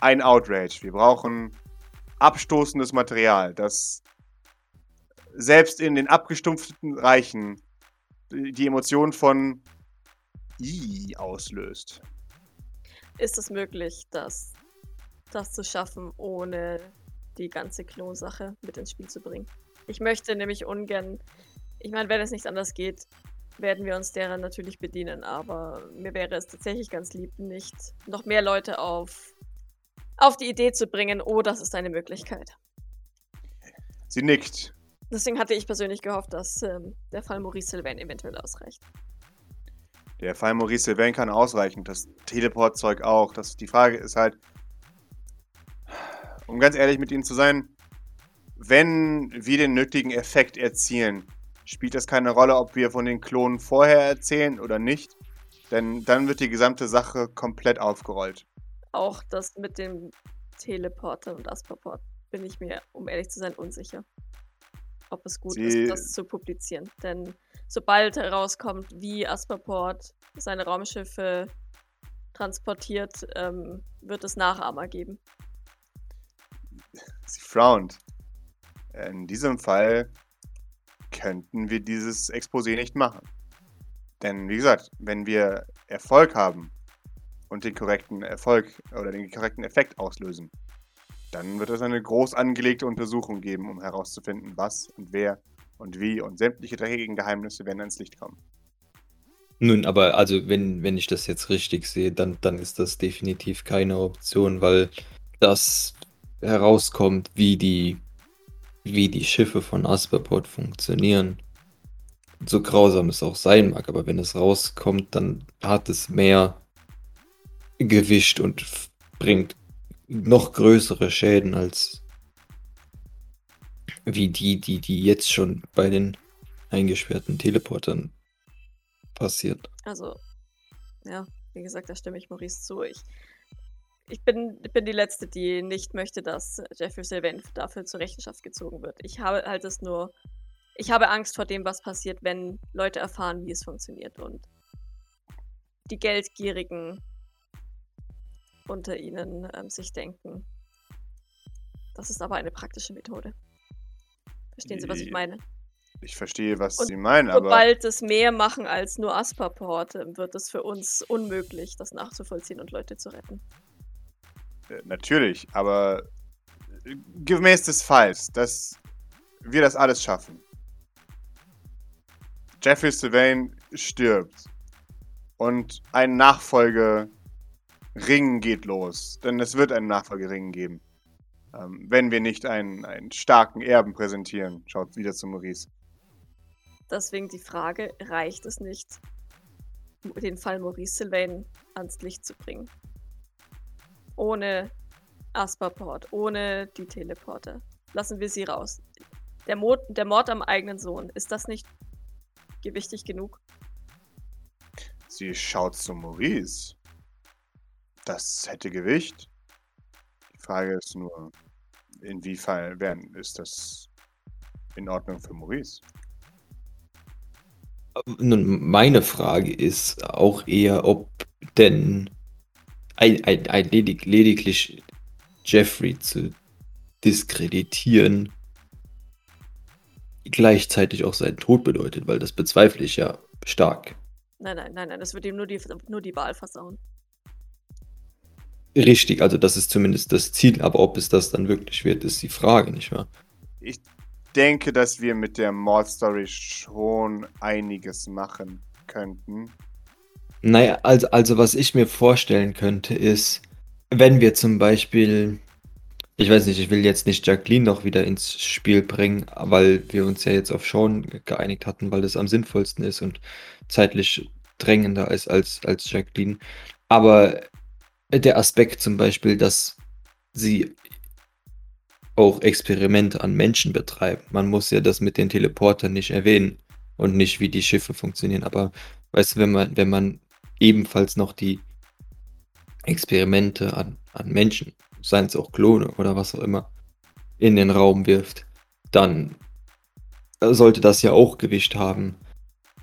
ein Outrage. Wir brauchen abstoßendes Material, das selbst in den abgestumpften Reichen die Emotion von I auslöst. Ist es möglich, das, das zu schaffen, ohne die ganze Klonsache mit ins Spiel zu bringen? Ich möchte nämlich ungern, ich meine, wenn es nicht anders geht, werden wir uns derer natürlich bedienen, aber mir wäre es tatsächlich ganz lieb, nicht noch mehr Leute auf, auf die Idee zu bringen, oh, das ist eine Möglichkeit. Sie nickt. Deswegen hatte ich persönlich gehofft, dass ähm, der Fall Maurice Sylvain eventuell ausreicht. Der Fall Maurice Sylvain kann ausreichen, das Teleportzeug auch. Das, die Frage ist halt, um ganz ehrlich mit Ihnen zu sein, wenn wir den nötigen Effekt erzielen, spielt das keine Rolle, ob wir von den Klonen vorher erzählen oder nicht. Denn dann wird die gesamte Sache komplett aufgerollt. Auch das mit dem Teleporter und Asperport bin ich mir, um ehrlich zu sein, unsicher. Ob es gut Sie- ist, das zu publizieren. Denn sobald herauskommt, wie Asperport seine Raumschiffe transportiert, ähm, wird es Nachahmer geben. Sie frownt. In diesem Fall könnten wir dieses Exposé nicht machen. Denn wie gesagt, wenn wir Erfolg haben und den korrekten Erfolg oder den korrekten Effekt auslösen, Dann wird es eine groß angelegte Untersuchung geben, um herauszufinden, was und wer und wie und sämtliche dreckigen Geheimnisse werden ans Licht kommen. Nun, aber also wenn, wenn ich das jetzt richtig sehe, dann, dann ist das definitiv keine Option, weil das herauskommt, wie die, wie die Schiffe von Asperport funktionieren. So grausam es auch sein mag, aber wenn es rauskommt, dann hat es mehr Gewicht und bringt noch größere Schäden als wie die, die, die jetzt schon bei den eingesperrten Teleportern passiert. Also, ja, wie gesagt, da stimme ich Maurice zu. Ich, ich bin, bin die Letzte, die nicht möchte, dass Jeffrey Sylvain dafür zur Rechenschaft gezogen wird. Ich habe halt es nur. Ich habe Angst vor dem, was passiert, wenn Leute erfahren, wie es funktioniert. Und die Geldgierigen unter ihnen ähm, sich denken. Das ist aber eine praktische Methode. Verstehen Sie, was ich meine? Ich verstehe, was Und Sie meinen, aber. Sobald es mehr machen als nur Asperporte, wird es für uns unmöglich, das nachzuvollziehen und Leute zu retten. Äh, natürlich, aber gemäß des Falls, dass wir das alles schaffen. Jeffrey Sylvain stirbt und ein Nachfolger Ring geht los. Denn es wird einen Nachfolgering geben. Ähm, wenn wir nicht einen, einen starken Erben präsentieren. Schaut wieder zu Maurice. Deswegen die Frage, reicht es nicht, den Fall Maurice Sylvain ans Licht zu bringen? Ohne Asperport, ohne die Teleporter. Lassen wir sie raus. Der Mord, der Mord am eigenen Sohn, ist das nicht gewichtig genug? Sie schaut zu Maurice. Das hätte Gewicht. Die Frage ist nur, inwiefern ist das in Ordnung für Maurice? Nun, meine Frage ist auch eher, ob denn ein, ein, ein ledig, lediglich Jeffrey zu diskreditieren gleichzeitig auch seinen Tod bedeutet, weil das bezweifle ich ja stark. Nein, nein, nein, nein, das wird ihm nur die, nur die Wahl versauen. Richtig, also das ist zumindest das Ziel, aber ob es das dann wirklich wird, ist die Frage, nicht wahr? Ich denke, dass wir mit der Mordstory schon einiges machen könnten. Naja, also, also was ich mir vorstellen könnte, ist, wenn wir zum Beispiel, ich weiß nicht, ich will jetzt nicht Jacqueline noch wieder ins Spiel bringen, weil wir uns ja jetzt auf Sean geeinigt hatten, weil das am sinnvollsten ist und zeitlich drängender ist als, als Jacqueline. Aber der Aspekt zum Beispiel, dass sie auch Experimente an Menschen betreiben. Man muss ja das mit den Teleportern nicht erwähnen und nicht, wie die Schiffe funktionieren. Aber weißt du, wenn man, wenn man ebenfalls noch die Experimente an, an Menschen, seien es auch Klone oder was auch immer, in den Raum wirft, dann sollte das ja auch Gewicht haben.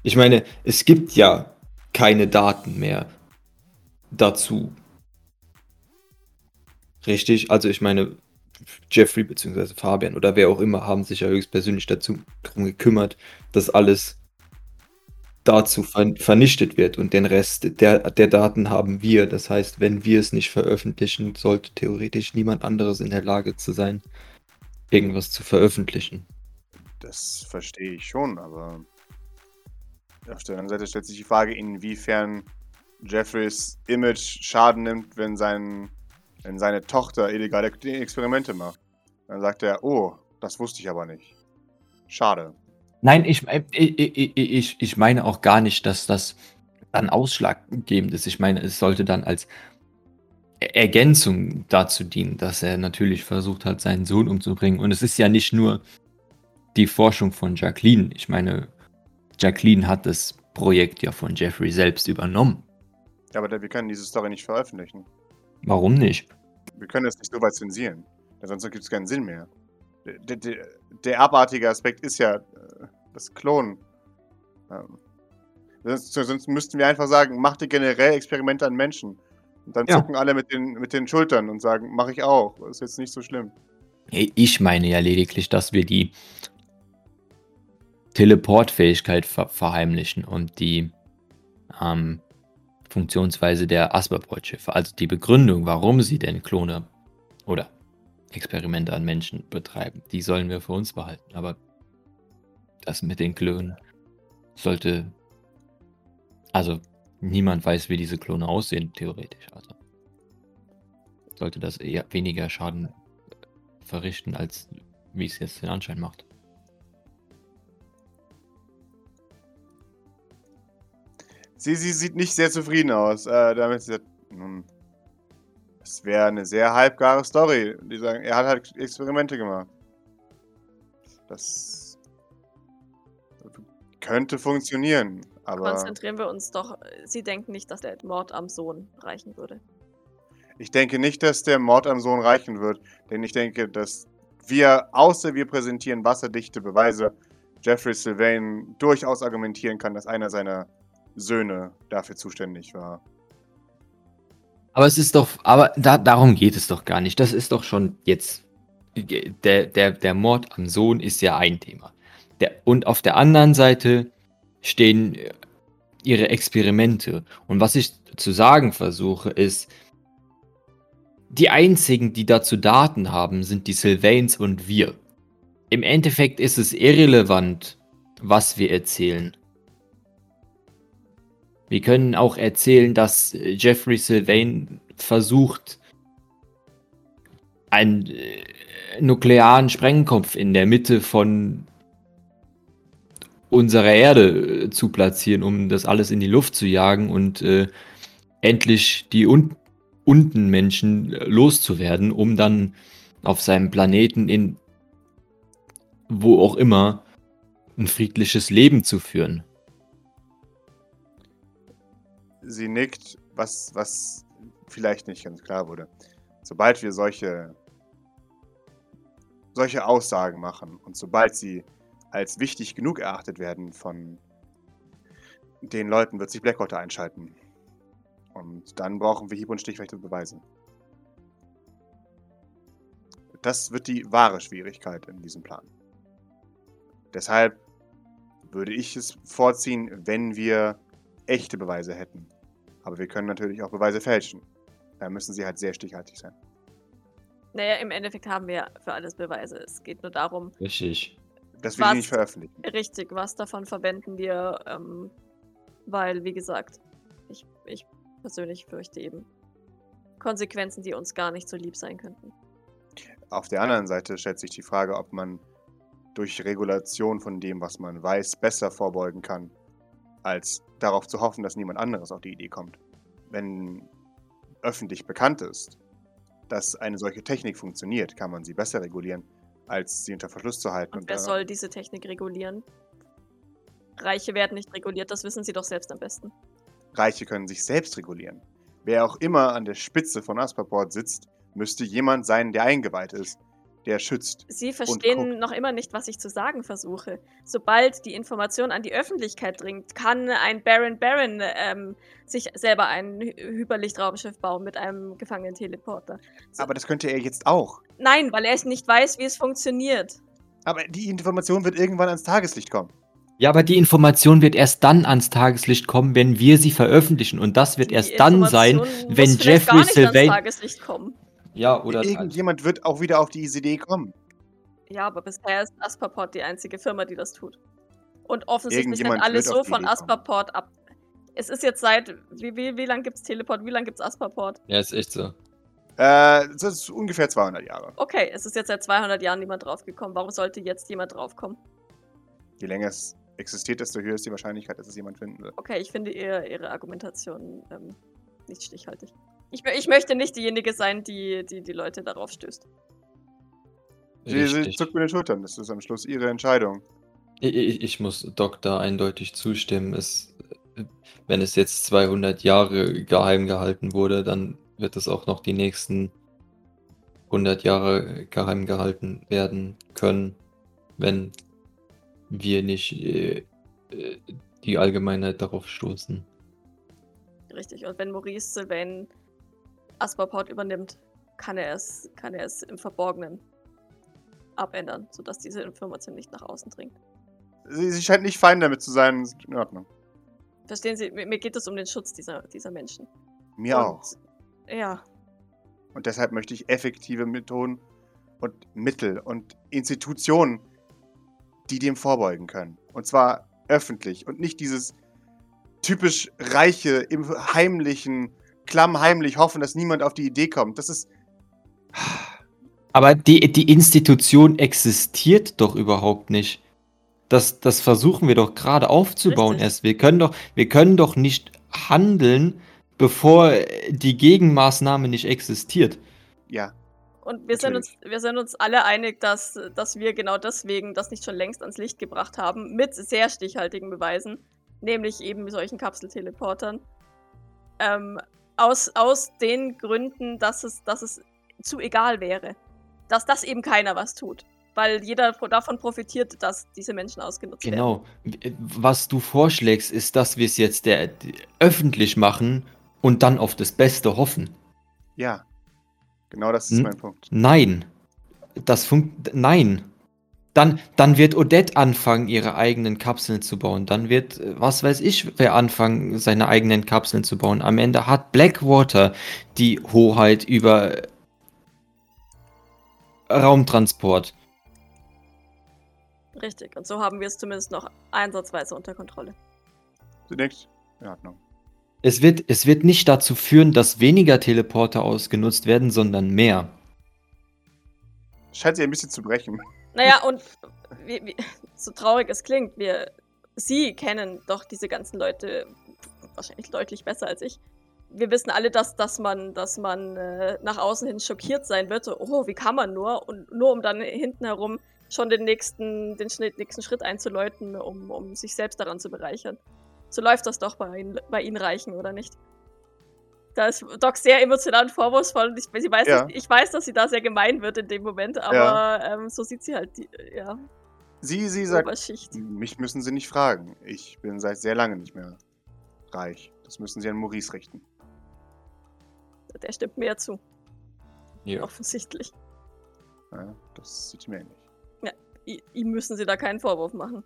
Ich meine, es gibt ja keine Daten mehr dazu, Richtig, also ich meine, Jeffrey bzw. Fabian oder wer auch immer haben sich ja höchstpersönlich dazu darum gekümmert, dass alles dazu vernichtet wird und den Rest der, der Daten haben wir. Das heißt, wenn wir es nicht veröffentlichen, sollte theoretisch niemand anderes in der Lage zu sein, irgendwas zu veröffentlichen. Das verstehe ich schon, aber auf der anderen Seite stellt sich die Frage, inwiefern Jeffreys Image Schaden nimmt, wenn sein wenn seine Tochter illegale Experimente macht. Dann sagt er, oh, das wusste ich aber nicht. Schade. Nein, ich, äh, ich, ich, ich meine auch gar nicht, dass das dann ausschlaggebend ist. Ich meine, es sollte dann als Ergänzung dazu dienen, dass er natürlich versucht hat, seinen Sohn umzubringen. Und es ist ja nicht nur die Forschung von Jacqueline. Ich meine, Jacqueline hat das Projekt ja von Jeffrey selbst übernommen. Ja, aber wir können diese Story nicht veröffentlichen. Warum nicht? Wir können das nicht so weit zensieren. Sonst gibt es keinen Sinn mehr. Der, der, der, abartige Aspekt ist ja äh, das Klonen. Ähm, sonst, sonst, müssten wir einfach sagen, macht ihr generell Experimente an Menschen. Und dann ja. zucken alle mit den, mit den Schultern und sagen, mache ich auch. Ist jetzt nicht so schlimm. Ich meine ja lediglich, dass wir die Teleportfähigkeit ver verheimlichen und die ähm, Funktionsweise der Asperport-Schiffe, also die Begründung, warum sie denn Klone oder Experimente an Menschen betreiben. Die sollen wir für uns behalten. Aber das mit den Klonen sollte. Also, niemand weiß, wie diese Klone aussehen, theoretisch. Also, sollte das eher weniger Schaden verrichten, als wie es jetzt den Anschein macht. Sie, sie sieht nicht sehr zufrieden aus. Äh, damit sie sagt, nun, das wäre eine sehr halbgare Story. Die sagen, er hat halt Experimente gemacht. Das könnte funktionieren, aber Konzentrieren wir uns doch. Sie denken nicht, dass der Mord am Sohn reichen würde. ich denke nicht, dass der Mord am Sohn reichen wird. Denn ich denke, dass wir, außer wir präsentieren wasserdichte Beweise, Jeffrey Sylvain durchaus argumentieren kann, dass einer seiner Söhne dafür zuständig war. Aber es ist doch, aber da, darum geht es doch gar nicht. Das ist doch schon jetzt. Der, der, der Mord am Sohn ist ja ein Thema. Der, und auf der anderen Seite stehen ihre Experimente. Und was ich zu sagen versuche, ist, die einzigen, die dazu Daten haben, sind die Sylvains und wir. Im Endeffekt ist es irrelevant, was wir erzählen. Wir können auch erzählen, dass äh, Jeffrey Sylvain versucht, einen äh, nuklearen Sprengkopf in der Mitte von unserer Erde äh, zu platzieren, um das alles in die Luft zu jagen und äh, endlich die un unten Menschen loszuwerden, um dann auf seinem Planeten in wo auch immer ein friedliches Leben zu führen. Sie nickt, was, was vielleicht nicht ganz klar wurde. Sobald wir solche, solche Aussagen machen und sobald sie als wichtig genug erachtet werden von den Leuten, wird sich Blackwater einschalten. Und dann brauchen wir hieb- und stichfeste Beweise. Das wird die wahre Schwierigkeit in diesem Plan. Deshalb würde ich es vorziehen, wenn wir echte Beweise hätten. Aber wir können natürlich auch Beweise fälschen. Da müssen sie halt sehr stichhaltig sein. Naja, im Endeffekt haben wir für alles Beweise. Es geht nur darum, Richtig. Das will ich Was? nicht veröffentlichen. richtig, was davon verwenden wir, ähm, weil, wie gesagt, ich, ich persönlich fürchte eben Konsequenzen, die uns gar nicht so lieb sein könnten. Auf der anderen Seite stellt sich die Frage, ob man durch Regulation von dem, was man weiß, besser vorbeugen kann, als darauf zu hoffen, dass niemand anderes auf die Idee kommt. Wenn öffentlich bekannt ist, dass eine solche Technik funktioniert, kann man sie besser regulieren, als sie unter Verschluss zu halten. Und wer soll diese Technik regulieren? Reiche werden nicht reguliert, das wissen sie doch selbst am besten. Reiche können sich selbst regulieren. Wer auch immer an der Spitze von Asperport sitzt, müsste jemand sein, der eingeweiht ist, der schützt. Sie guckt. verstehen noch immer nicht, was ich zu sagen versuche. Sobald die Information an die Öffentlichkeit dringt, kann ein Baron Baron ähm, sich selber ein Hy Hyperlichtraumschiff bauen mit einem gefangenen Teleporter. So- Aber das könnte er jetzt auch. Nein, weil er nicht weiß, wie es funktioniert. Aber die Information wird irgendwann ans Tageslicht kommen. Ja, aber die Information wird erst dann ans Tageslicht kommen, wenn wir sie veröffentlichen. Und das wird Die erst dann sein, wenn Jeffrey Sylvain. Ja, oder. Irgendjemand wird auch wieder auf die Idee kommen. Ja, aber bisher ist Asperport die einzige Firma, die das tut. Und offensichtlich sind alle so von. Asperport ab. Es ist jetzt seit. Wie, wie, wie lange gibt es Teleport? Wie lange gibt es Asperport? Ja, ist echt so. Äh, das ist ungefähr 200 Jahre. Okay, es ist jetzt seit 200 Jahren niemand draufgekommen. Warum sollte jetzt jemand draufkommen? Je länger es existiert, desto höher ist die Wahrscheinlichkeit, dass es jemand finden wird. Okay, ich finde ihre, ihre Argumentation ähm, nicht stichhaltig. Ich, ich möchte nicht diejenige sein, die, die die Leute darauf stößt. Sie, sie zuckt mit den Schultern. Das ist am Schluss ihre Entscheidung. Ich, ich, ich muss da eindeutig zustimmen. Es, wenn es jetzt 200 Jahre geheim gehalten wurde, dann wird es auch noch die nächsten 100 Jahre geheim gehalten werden können, wenn wir nicht äh, äh, die Allgemeinheit darauf stoßen. Richtig. Und wenn Maurice Sylvain Asperport übernimmt, kann er es, kann er es im Verborgenen abändern, sodass diese Information nicht nach außen dringt. Sie, sie scheint nicht fein damit zu sein. In Ordnung. Verstehen Sie, mir, mir geht es um den Schutz dieser, dieser Menschen. Mir Und- auch. Ja, Und deshalb möchte ich effektive Methoden und Mittel und Institutionen, die dem vorbeugen können. Und zwar öffentlich und nicht dieses typisch Reiche im Heimlichen, klammheimlich hoffen, dass niemand auf die Idee kommt. Das ist. Aber die, die Institution existiert doch überhaupt nicht. Das, das versuchen wir doch gerade aufzubauen Richtig. erst. Wir können doch, wir können doch nicht handeln, bevor die Gegenmaßnahme nicht existiert. Ja, Und wir sind, uns, wir sind uns alle einig, dass, dass wir genau deswegen das nicht schon längst ans Licht gebracht haben, mit sehr stichhaltigen Beweisen, nämlich eben solchen Kapselteleportern. Ähm, aus, aus den Gründen, dass es, dass es zu egal wäre. Dass das eben keiner was tut. Weil jeder davon profitiert, dass diese Menschen ausgenutzt werden. Genau. Was du vorschlägst, ist, dass wir es jetzt der, öffentlich machen und dann auf das Beste hoffen. ja. Genau das ist Hm? mein Punkt. Nein. Das funkt. Nein. Dann, dann wird Odette anfangen, ihre eigenen Kapseln zu bauen. Dann wird, äh, was weiß ich, wer anfangen, seine eigenen Kapseln zu bauen. Am Ende hat Blackwater die Hoheit über Raumtransport. Richtig. Und so haben wir es zumindest noch einsatzweise unter Kontrolle. Zunächst in Ordnung. Es wird, es wird nicht dazu führen, dass weniger Teleporter ausgenutzt werden, sondern mehr. Scheint sich ein bisschen zu brechen. Naja, und wie, wie, so traurig es klingt, wir, Sie kennen doch diese ganzen Leute wahrscheinlich deutlich besser als ich. Wir wissen alle, dass, dass man, dass man äh, nach außen hin schockiert sein wird. So, oh, wie kann man nur? Und nur um dann hinten herum schon den nächsten, den nächsten Schritt einzuläuten, um, um sich selbst daran zu bereichern. So läuft das doch bei bei Ihnen Reichen, oder nicht? Da ist Doc sehr emotional und vorwurfsvoll und ich, sie weiß, Ja. ich weiß, dass sie da sehr gemein wird in dem Moment, aber Ja. ähm, so sieht sie halt die, ja, Sie, sie sagt, Oberschicht. mich müssen Sie nicht fragen. Ich bin seit sehr lange nicht mehr reich. Das müssen Sie an Maurice richten. Der stimmt mir ja zu, Ja. offensichtlich. Ja, das sieht mir ähnlich. I ihm müssen sie da keinen Vorwurf machen.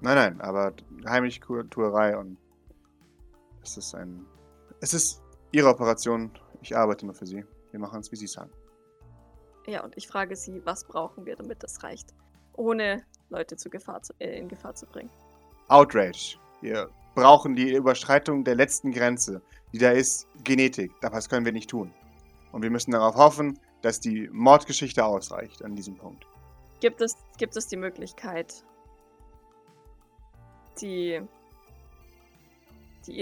Nein, nein, aber heimliche Tuerei und es ist ein. Es ist Ihre Operation. Ich arbeite nur für Sie. Wir machen es, wie Sie sagen. Ja, und ich frage sie, was brauchen wir, damit das reicht? Ohne Leute zu Gefahr zu, äh, in Gefahr zu bringen. Outrage. Wir brauchen die Überschreitung der letzten Grenze, die da ist, Genetik. Das können wir nicht tun. Und wir müssen darauf hoffen, dass die Mordgeschichte ausreicht an diesem Punkt. Gibt es, gibt es die Möglichkeit, die, die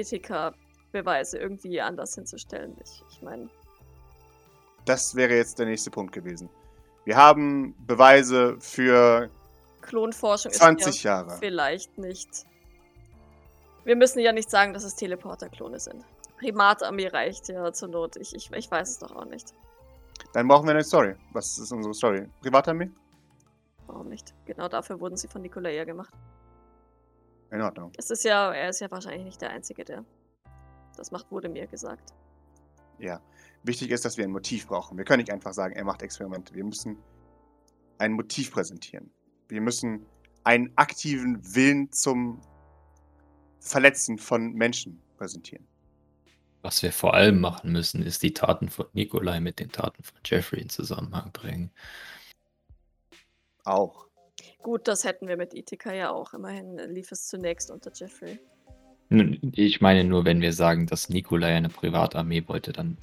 Ethika-Beweise irgendwie anders hinzustellen? Ich, ich meine, Das wäre jetzt der nächste Punkt gewesen. Wir haben Beweise für Klonforschung 20 ist ja Jahre. vielleicht nicht. Wir müssen ja nicht sagen, dass es Teleporter-Klone sind. Primatarmee reicht ja zur Not. Ich, ich, ich weiß es doch auch nicht. Dann brauchen wir eine Story. Was ist unsere Story? Privatarmee? Warum nicht? Genau dafür wurden sie von Nikolai gemacht. In Ordnung. Es ist ja, er ist ja wahrscheinlich nicht der Einzige, der das macht, wurde mir gesagt. Ja. Wichtig ist, dass wir ein Motiv brauchen. Wir können nicht einfach sagen, er macht Experimente. Wir müssen ein Motiv präsentieren. Wir müssen einen aktiven Willen zum Verletzen von Menschen präsentieren. Was wir vor allem machen müssen, ist die Taten von Nikolai mit den Taten von Jeffrey in Zusammenhang bringen. Auch. Gut, das hätten wir mit Ithika ja auch. Immerhin lief es zunächst unter Jeffrey. Nun, Ich meine nur, wenn wir sagen, dass Nikolai eine Privatarmee wollte, dann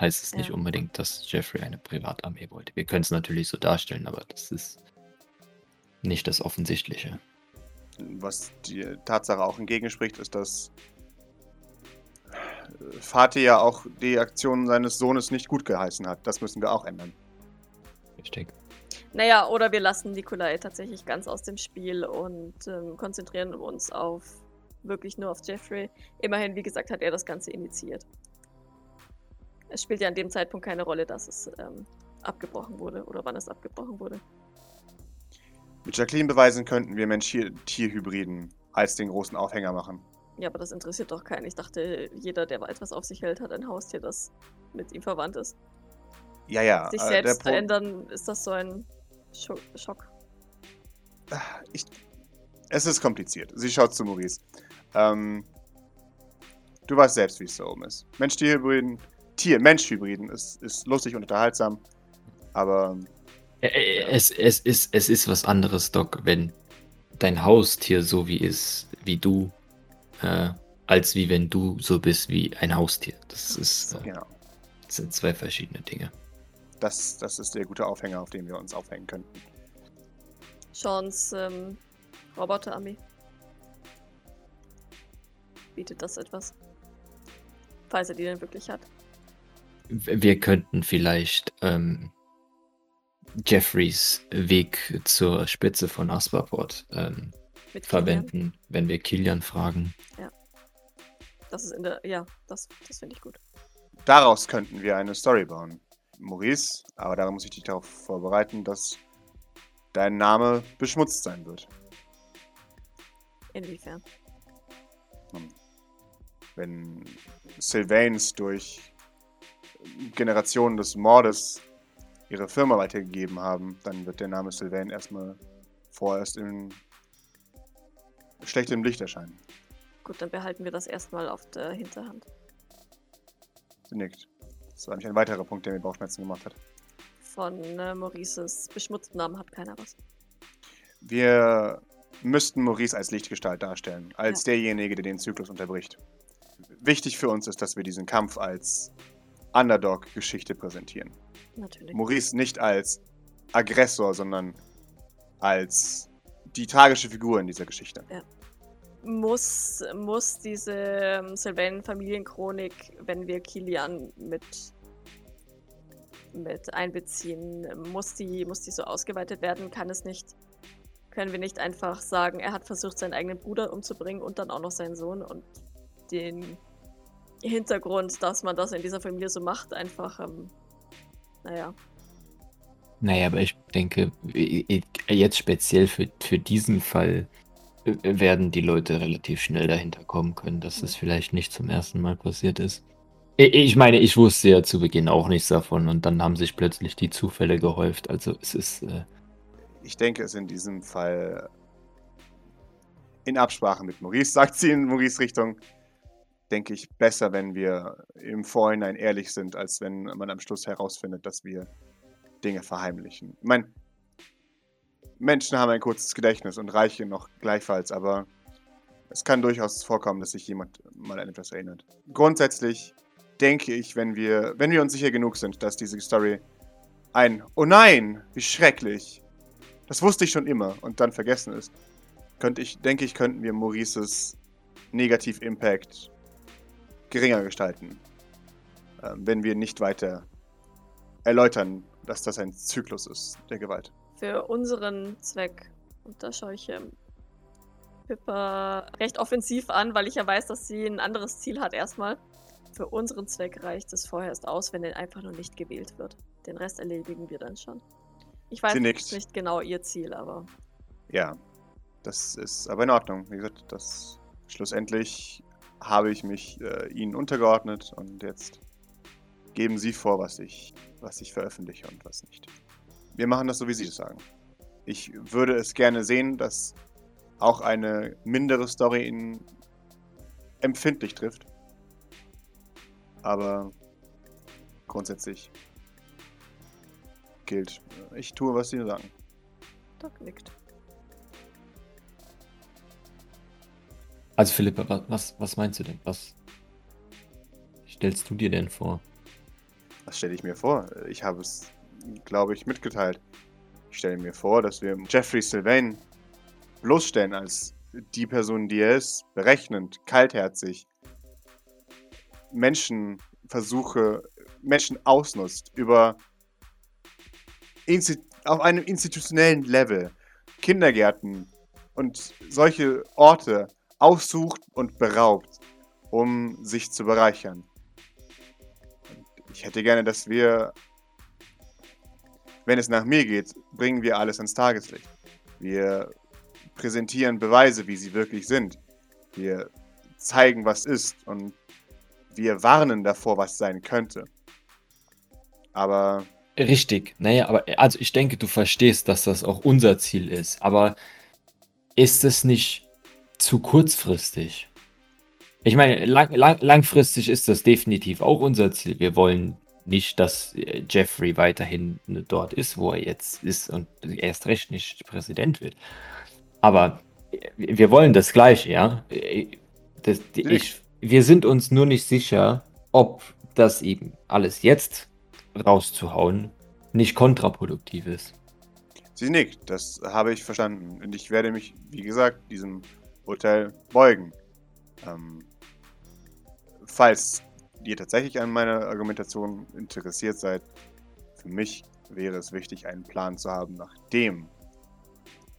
heißt es nicht Ja. unbedingt, dass Jeffrey eine Privatarmee wollte. Wir können es natürlich so darstellen, aber das ist nicht das Offensichtliche. Was die Tatsache auch entgegenspricht, ist, dass äh, Fatih ja auch die Aktion seines Sohnes nicht gut geheißen hat. Das müssen wir auch ändern. Richtig. Naja, oder wir lassen Nikolai tatsächlich ganz aus dem Spiel und ähm, konzentrieren uns auf wirklich nur auf Jeffrey. Immerhin, wie gesagt, hat er das Ganze initiiert. Es spielt ja an dem Zeitpunkt keine Rolle, dass es ähm, abgebrochen wurde oder wann es abgebrochen wurde. Mit Jacqueline beweisen könnten wir Mensch-Tier-Hybriden als den großen Aufhänger machen. Ja, aber das interessiert doch keinen. Ich dachte, jeder, der etwas auf sich hält, hat ein Haustier, das mit ihm verwandt ist. Ja, ja. Sich äh, selbst Pro- verändern, ist das so ein Scho Schock. Ich, es ist kompliziert. Sie schaut zu Maurice. Ähm, du weißt selbst, wie es da oben ist. Mensch-Tier-Hybriden, Tier-Mensch-Hybriden ist, ist lustig und unterhaltsam, aber Äh, äh, Es, es, ist, es ist was anderes, Doc, wenn dein Haustier so wie ist, wie du, äh, als wie wenn du so bist wie ein Haustier. Das ist, äh, Genau. das sind zwei verschiedene Dinge. Das, das ist der gute Aufhänger, auf den wir uns aufhängen könnten. Seans ähm, Roboterarmee. Bietet das etwas? Falls er die denn wirklich hat. Wir könnten vielleicht ähm, Jeffreys Weg zur Spitze von Asperport ähm, verwenden, wenn wir Kilian fragen. Das ist in der. Ja, das, das finde ich gut. Daraus könnten wir eine Story bauen. Maurice, aber da muss ich dich darauf vorbereiten, dass dein Name beschmutzt sein wird. Inwiefern? Wenn Sylvains durch Generationen des Mordes ihre Firma weitergegeben haben, dann wird der Name Sylvain erstmal vorerst in schlechtem Licht erscheinen. Gut, dann behalten wir das erstmal auf der Hinterhand. Sie nickt. Das war nicht ein weiterer Punkt, der mir Bauchschmerzen gemacht hat. Von äh, Maurices beschmutzten Namen hat keiner was. Wir müssten Maurice als Lichtgestalt darstellen, als derjenige, der den Zyklus unterbricht. Wichtig für uns ist, dass wir diesen Kampf als Underdog-Geschichte präsentieren. Natürlich. Maurice nicht als Aggressor, sondern als die tragische Figur in dieser Geschichte. muss, muss diese ähm, Sylvain-Familienchronik, wenn wir Kilian mit, mit einbeziehen, muss die, muss die so ausgeweitet werden? Kann es nicht, können wir nicht einfach sagen, er hat versucht, seinen eigenen Bruder umzubringen und dann auch noch seinen Sohn und den Hintergrund, dass man das in dieser Familie so macht, einfach, ähm, naja, Naja, aber ich denke, jetzt speziell für, für diesen Fall äh, werden die Leute relativ schnell dahinter kommen können, dass das vielleicht nicht zum ersten Mal passiert ist. I- Ich meine, ich wusste ja zu Beginn auch nichts davon und dann haben sich plötzlich die Zufälle gehäuft. Also es ist, äh, Ich denke, es in diesem Fall in Absprache mit Maurice, sagt sie in Maurice Richtung, denke ich, besser, wenn wir im Vorhinein ehrlich sind, als wenn man am Schluss herausfindet, dass wir Dinge verheimlichen. Ich meine, Menschen haben ein kurzes Gedächtnis und Reiche noch gleichfalls, aber es kann durchaus vorkommen, dass sich jemand mal an etwas erinnert. Grundsätzlich denke ich, wenn wir, wenn wir uns sicher genug sind, dass diese Story ein Oh nein, wie schrecklich, das wusste ich schon immer und dann vergessen ist, könnte ich, denke ich, könnten wir Maurices Negativ-Impact geringer gestalten, ähm, wenn wir nicht weiter erläutern, dass das ein Zyklus ist der Gewalt. für unseren Zweck, und da schaue ich ähm, Pippa recht offensiv an, weil ich ja weiß, dass sie ein anderes Ziel hat erstmal. Für unseren Zweck reicht es vorerst aus, wenn er einfach nur nicht gewählt wird. Den Rest erledigen wir dann schon. Ich weiß nicht genau ihr Ziel, aber Ja, das ist aber in Ordnung. Wie gesagt, das schlussendlich habe ich mich äh, Ihnen untergeordnet und jetzt geben Sie vor, was ich, was ich veröffentliche und was nicht. Wir machen das so, wie Sie es sagen. Ich würde es gerne sehen, dass auch eine mindere Story ihn empfindlich trifft. Aber grundsätzlich gilt, äh, ich tue, was Sie sagen. Doc nickt. Also Philippa, was, was, was meinst du denn? Was stellst du dir denn vor? Was stelle ich mir vor? Ich habe es, glaube ich, mitgeteilt. Ich stelle mir vor, dass wir Jeffrey Sylvain bloßstellen als die Person, die er ist, berechnend, kaltherzig, Menschen versuche, Menschen ausnutzt über Insti auf einem institutionellen Level, Kindergärten und solche Orte aussucht und beraubt, um sich zu bereichern. Ich hätte gerne, dass wir, wenn es nach mir geht, bringen wir alles ans Tageslicht. Wir präsentieren Beweise, wie sie wirklich sind. Wir zeigen, was ist und wir warnen davor, was sein könnte. Aber Richtig, naja, aber also ich denke, du verstehst, dass das auch unser Ziel ist, aber ist es nicht zu kurzfristig? Ich meine, lang, lang, langfristig ist das definitiv auch unser Ziel. Wir wollen nicht, dass äh, Jeffrey weiterhin dort ist, wo er jetzt ist und erst recht nicht Präsident wird. Aber äh, wir wollen das Gleiche, ja. Äh, das, ich, wir sind uns nur nicht sicher, ob das eben alles jetzt rauszuhauen nicht kontraproduktiv ist. Sie nickt, das habe ich verstanden. Und ich werde mich, wie gesagt, diesem Urteil beugen. Ähm, falls ihr tatsächlich an meiner Argumentation interessiert seid, für mich wäre es wichtig, einen Plan zu haben, nachdem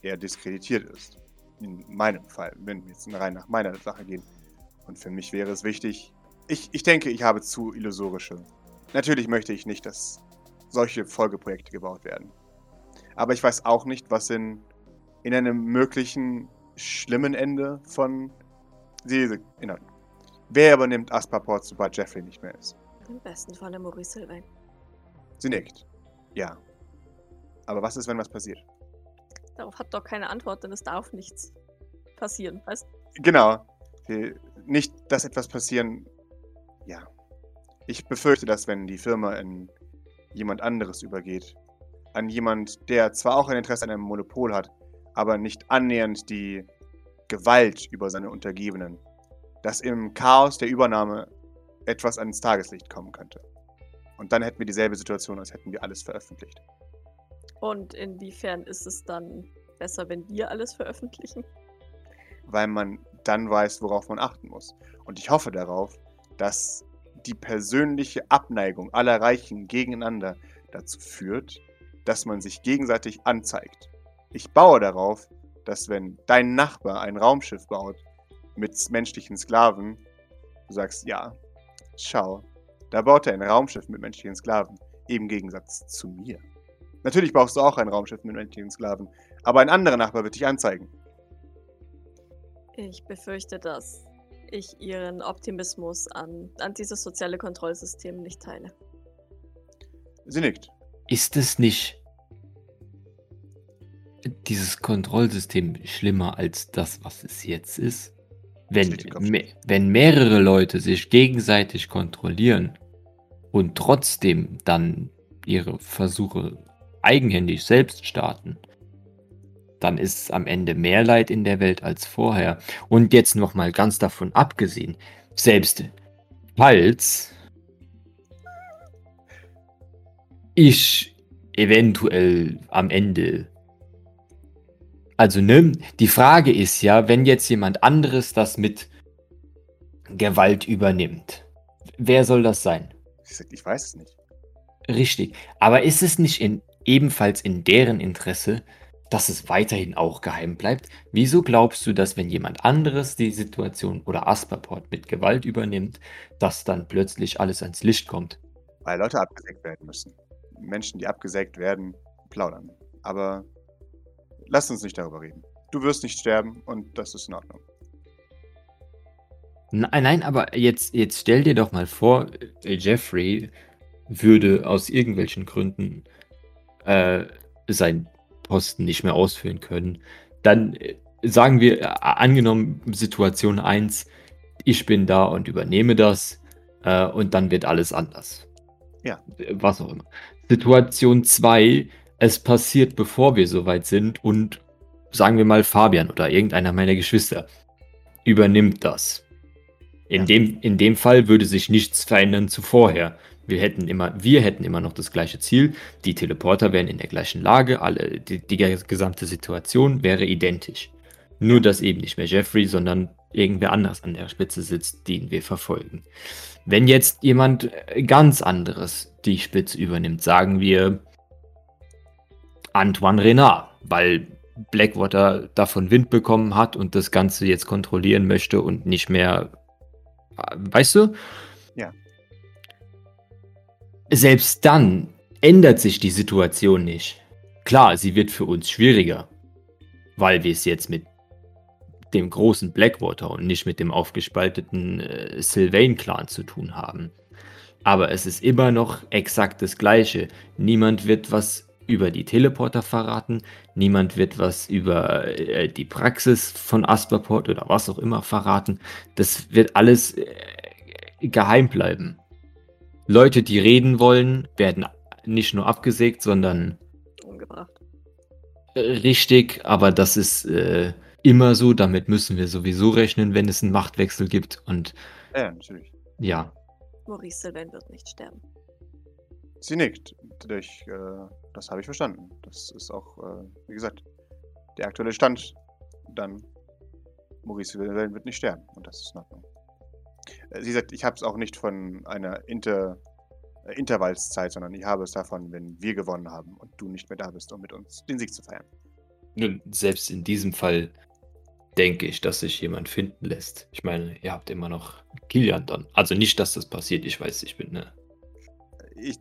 er diskreditiert ist. In meinem Fall, wenn wir jetzt rein nach meiner Sache gehen. Und für mich wäre es wichtig, ich, ich denke, ich habe zu illusorische. Natürlich möchte ich nicht, dass solche Folgeprojekte gebaut werden. Aber ich weiß auch nicht, was in, in einem möglichen schlimmen Ende von diese. Wer übernimmt Aspaport, sobald Jeffrey nicht mehr ist? Im besten Falle Maurice Sylvain. Sie nickt. Ja. Aber was ist, wenn was passiert? Darauf hat doch keine Antwort, denn es darf nichts passieren, weißt Genau. Nicht, dass etwas passieren. Ja. Ich befürchte, dass wenn die Firma in jemand anderes übergeht, an jemand, der zwar auch ein Interesse an einem Monopol hat, aber nicht annähernd die Gewalt über seine Untergebenen, dass im Chaos der Übernahme etwas ans Tageslicht kommen könnte. Und dann hätten wir dieselbe Situation, als hätten wir alles veröffentlicht. Und inwiefern ist es dann besser, wenn wir alles veröffentlichen? Weil man dann weiß, worauf man achten muss. Und ich hoffe darauf, dass die persönliche Abneigung aller Reichen gegeneinander dazu führt, dass man sich gegenseitig anzeigt. Ich baue darauf, dass wenn dein Nachbar ein Raumschiff baut mit menschlichen Sklaven, du sagst, ja, schau, da baut er ein Raumschiff mit menschlichen Sklaven, im Gegensatz zu mir. Natürlich brauchst du auch ein Raumschiff mit menschlichen Sklaven, aber ein anderer Nachbar wird dich anzeigen. Ich befürchte, dass ich ihren Optimismus an, an dieses soziale Kontrollsystem nicht teile. Sie nickt. Ist es nicht dieses Kontrollsystem schlimmer als das, was es jetzt ist? Wenn, me wenn mehrere Leute sich gegenseitig kontrollieren und trotzdem dann ihre Versuche eigenhändig selbst starten, dann ist am Ende mehr Leid in der Welt als vorher. Und jetzt nochmal ganz davon abgesehen, selbst falls ich eventuell am Ende. Also, ne, die Frage ist ja, wenn jetzt jemand anderes das mit Gewalt übernimmt, wer soll das sein? Ich weiß es nicht. Richtig. Aber ist es nicht in, ebenfalls in deren Interesse, dass es weiterhin auch geheim bleibt. Wieso glaubst du, dass wenn jemand anderes die Situation oder Asperport mit Gewalt übernimmt, dass dann plötzlich alles ans Licht kommt? Weil Leute abgesägt werden müssen. Menschen, die abgesägt werden, plaudern. Aber lass uns nicht darüber reden. Du wirst nicht sterben und das ist in Ordnung. Nein, nein, aber jetzt, jetzt stell dir doch mal vor, äh, Jeffrey würde aus irgendwelchen Gründen äh, sein Posten nicht mehr ausführen können, dann äh, sagen wir, äh, angenommen Situation 1, ich bin da und übernehme das äh, und dann wird alles anders. Ja. Was auch immer. Situation 2, es passiert, bevor wir soweit sind und sagen wir mal Fabian oder irgendeiner meiner Geschwister übernimmt das. In, ja. dem, in dem Fall würde sich nichts verändern zu vorher. Wir hätten immer, wir hätten immer noch das gleiche Ziel. Die Teleporter wären in der gleichen Lage, alle, die, die gesamte Situation wäre identisch. Nur, dass eben nicht mehr Jeffrey, sondern irgendwer anders an der Spitze sitzt, den wir verfolgen. Wenn jetzt jemand ganz anderes die Spitze übernimmt, sagen wir Antoine Renard, weil Blackwater davon Wind bekommen hat und das Ganze jetzt kontrollieren möchte und nicht mehr, weißt du? Ja. Selbst dann ändert sich die Situation nicht. Klar, sie wird für uns schwieriger, weil wir es jetzt mit dem großen Blackwater und nicht mit dem aufgespalteten äh, Sylvain-Clan zu tun haben. Aber es ist immer noch exakt das Gleiche. Niemand wird was über die Teleporter verraten, niemand wird was über äh, die Praxis von Asperport oder was auch immer verraten. Das wird alles äh, geheim bleiben. Leute, die reden wollen, werden nicht nur abgesägt, sondern Umgebracht. richtig, aber das ist äh, immer so, damit müssen wir sowieso rechnen, wenn es einen Machtwechsel gibt und Ja, natürlich. ja. Maurice Sylvain wird nicht sterben. Sie nickt. Ich, äh, das habe ich verstanden. Das ist auch, äh, wie gesagt, der aktuelle Stand. Dann, Maurice Wilhelm wird nicht sterben. Und das ist in Ordnung. Äh, sie sagt, ich habe es auch nicht von einer Inter, äh, Intervallszeit, sondern ich habe es davon, wenn wir gewonnen haben und du nicht mehr da bist, um mit uns den Sieg zu feiern. Nun, selbst in diesem Fall denke ich, dass sich jemand finden lässt. Ich meine, ihr habt immer noch Kilian dann. Also nicht, dass das passiert. Ich weiß, ich bin ne. Ich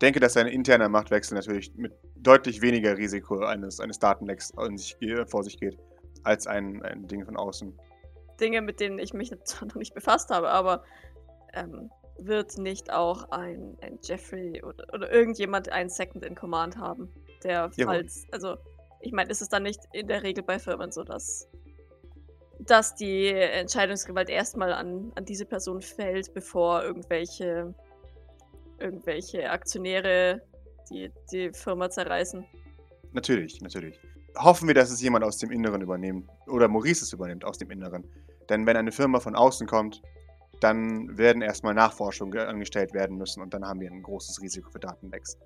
denke, dass ein interner Machtwechsel natürlich mit deutlich weniger Risiko eines, eines Datenlecks sich, vor sich geht, als ein, ein Ding von außen. Dinge, mit denen ich mich noch nicht befasst habe, aber ähm, wird nicht auch ein, ein Jeffrey oder, oder irgendjemand einen Second in Command haben, der Jawohl. falls, also ich meine, ist es dann nicht in der Regel bei Firmen so, dass, dass die Entscheidungsgewalt erstmal an, an diese Person fällt, bevor irgendwelche, irgendwelche Aktionäre die, die Firma zerreißen. Natürlich, natürlich. Hoffen wir, dass es jemand aus dem Inneren übernimmt. Oder Maurice es übernimmt aus dem Inneren. Denn wenn eine Firma von außen kommt, dann werden erstmal Nachforschungen ge- angestellt werden müssen und dann haben wir ein großes Risiko für Datenlecks.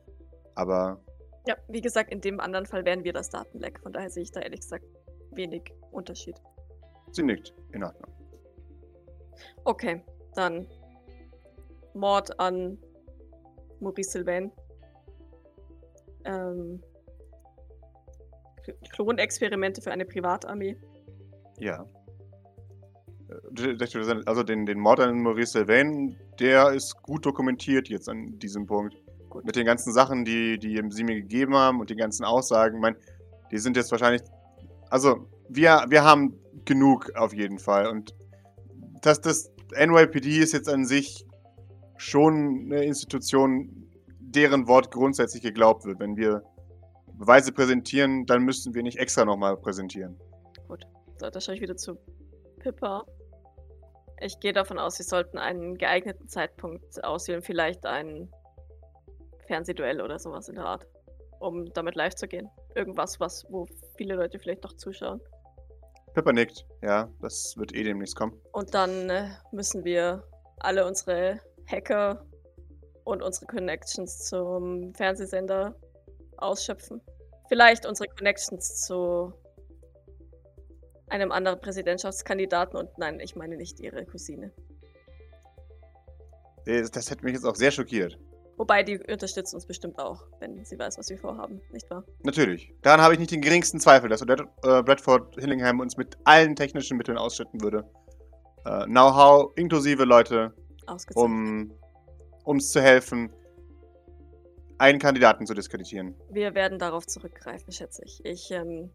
Aber Ja, wie gesagt, in dem anderen Fall wären wir das Datenleck. Von daher sehe ich da ehrlich gesagt wenig Unterschied. sie nickt. In Ordnung. Okay, dann Mord an Maurice Sylvain. Ähm, Klonexperimente für eine Privatarmee. Ja. Äh, Also den, den Mord an Maurice Sylvain, der ist gut dokumentiert jetzt an diesem Punkt. Gut. Mit den ganzen Sachen, die, die sie mir gegeben haben und die ganzen Aussagen. Ich meine, die sind jetzt wahrscheinlich. Also, wir, wir haben genug auf jeden Fall. Und das, das NYPD ist jetzt an sich schon eine Institution, deren Wort grundsätzlich geglaubt wird. Wenn wir Beweise präsentieren, dann müssen wir nicht extra nochmal präsentieren. So, da schaue ich wieder zu Pippa. Ich gehe davon aus, sie sollten einen geeigneten Zeitpunkt auswählen, vielleicht ein Fernsehduell oder sowas in der Art, um damit live zu gehen. Irgendwas, was, wo viele Leute vielleicht noch zuschauen. Pepper nickt. Ja, das wird eh demnächst kommen. Und dann äh, müssen wir alle unsere Hacker und unsere Connections zum Fernsehsender ausschöpfen. Vielleicht unsere Connections zu einem anderen Präsidentschaftskandidaten und nein, ich meine nicht ihre Cousine. Das, das hätte mich jetzt auch sehr schockiert. Wobei die unterstützt uns bestimmt auch, wenn sie weiß, was wir vorhaben, nicht wahr? Natürlich. Daran habe ich nicht den geringsten Zweifel, dass Odette, äh, Bradford Hillingham uns mit allen technischen Mitteln ausschütten würde. Äh, Know-how, inklusive Leute. Um uns zu helfen, einen Kandidaten zu diskreditieren. Wir werden darauf zurückgreifen, schätze ich. Ich ähm,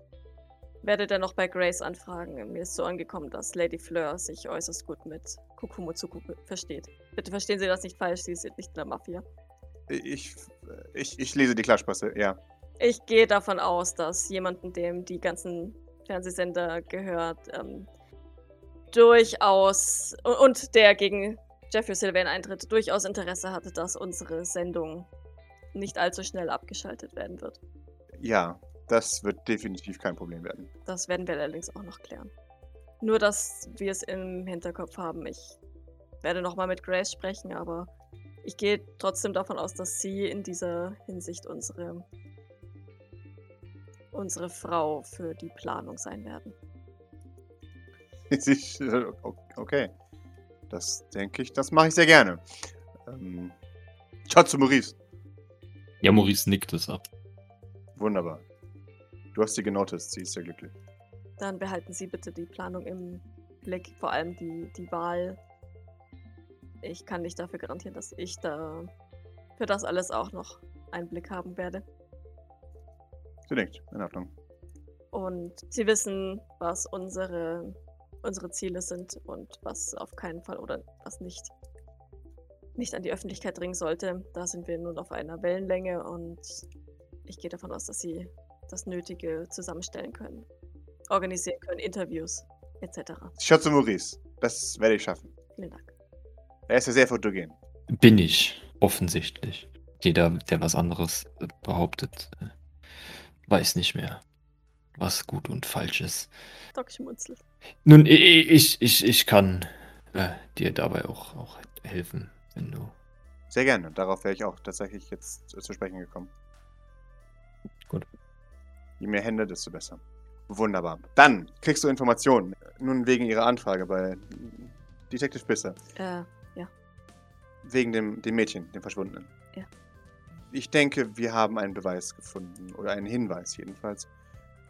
werde dann noch bei Grace anfragen. Mir ist so angekommen, dass Lady Fleur sich äußerst gut mit Kokumo Tsuku versteht. Bitte verstehen Sie das nicht falsch, sie sind nicht in der Mafia. Ich, ich, ich lese die Klatschpasse, ja. Ich gehe davon aus, dass jemanden, dem die ganzen Fernsehsender gehört, ähm, durchaus und der gegen Jeffrey Sylvain eintritt, durchaus Interesse hatte, dass unsere Sendung nicht allzu schnell abgeschaltet werden wird. Ja, das wird definitiv kein Problem werden. Das werden wir allerdings auch noch klären. Nur, dass wir es im Hinterkopf haben. Ich werde nochmal mit Grace sprechen, aber ich gehe trotzdem davon aus, dass sie in dieser Hinsicht unsere, unsere Frau für die Planung sein werden. Okay. Das denke ich, das mache ich sehr gerne. Ähm, schaut zu Maurice. Ja, Maurice nickt es ab. Wunderbar. Du hast sie genotet, sie ist sehr glücklich. Dann behalten Sie bitte die Planung im Blick, vor allem die, die Wahl. Ich kann nicht dafür garantieren, dass ich da für das alles auch noch einen Blick haben werde. Sie nickt, in Ordnung. Und sie wissen, was unsere, unsere Ziele sind und was auf keinen Fall oder was nicht, nicht an die Öffentlichkeit dringen sollte. Da sind wir nun auf einer Wellenlänge und ich gehe davon aus, dass sie das Nötige zusammenstellen können, organisieren können, Interviews etc. Schaut zu Maurice. Das werde ich schaffen. Vielen Dank. Er ist ja sehr fotogen. Bin ich. offensichtlich. Jeder, der was anderes behauptet, äh, weiß nicht mehr, was gut und falsch ist. Doc schmunzelt. Nun, ich, ich, ich kann äh, dir dabei auch, auch helfen, wenn du. Sehr gerne. Darauf wäre ich auch tatsächlich jetzt äh, zu sprechen gekommen. Gut. Je mehr Hände, desto besser. Wunderbar. Dann kriegst du Informationen. Nun wegen ihrer Anfrage bei Detective Bisser. Äh, Wegen dem, dem Mädchen, dem Verschwundenen. Ja. Ich denke, wir haben einen Beweis gefunden. Oder einen Hinweis jedenfalls.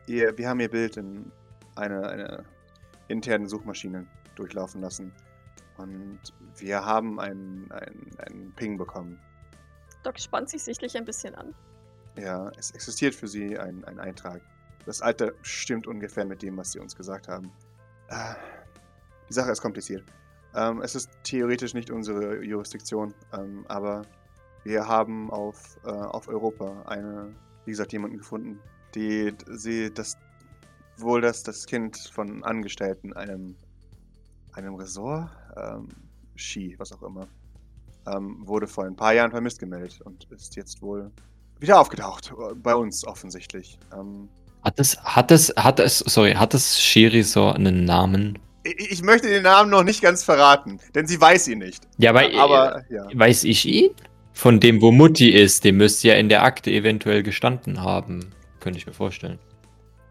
Ihr, wir haben ihr Bild in eine, eine interne Suchmaschine durchlaufen lassen. Und wir haben einen, einen, einen Ping bekommen. Doc spannt sich sichtlich ein bisschen an. Ja, es existiert für sie ein, ein Eintrag. Das Alter stimmt ungefähr mit dem, was sie uns gesagt haben. Äh, die Sache ist kompliziert. Ähm, es ist theoretisch nicht unsere Jurisdiktion, ähm, aber wir haben auf, äh, auf Europa eine, wie gesagt, jemanden gefunden, die sie das wohl das, das Kind von Angestellten einem, einem Ressort, ähm, Ski, was auch immer, ähm, wurde vor ein paar Jahren vermisst gemeldet und ist jetzt wohl wieder aufgetaucht. äh, Bei uns offensichtlich. Ähm, Hat es, hat es, hat es, sorry, hat es Sherizor einen Namen? ich, ich möchte den Namen noch nicht ganz verraten, denn sie weiß ihn nicht. Ja, aber, Aber ja. äh, weiß ich ihn? Von dem, wo Mutti ist, dem müsste ja in der Akte eventuell gestanden haben. Könnte ich mir vorstellen.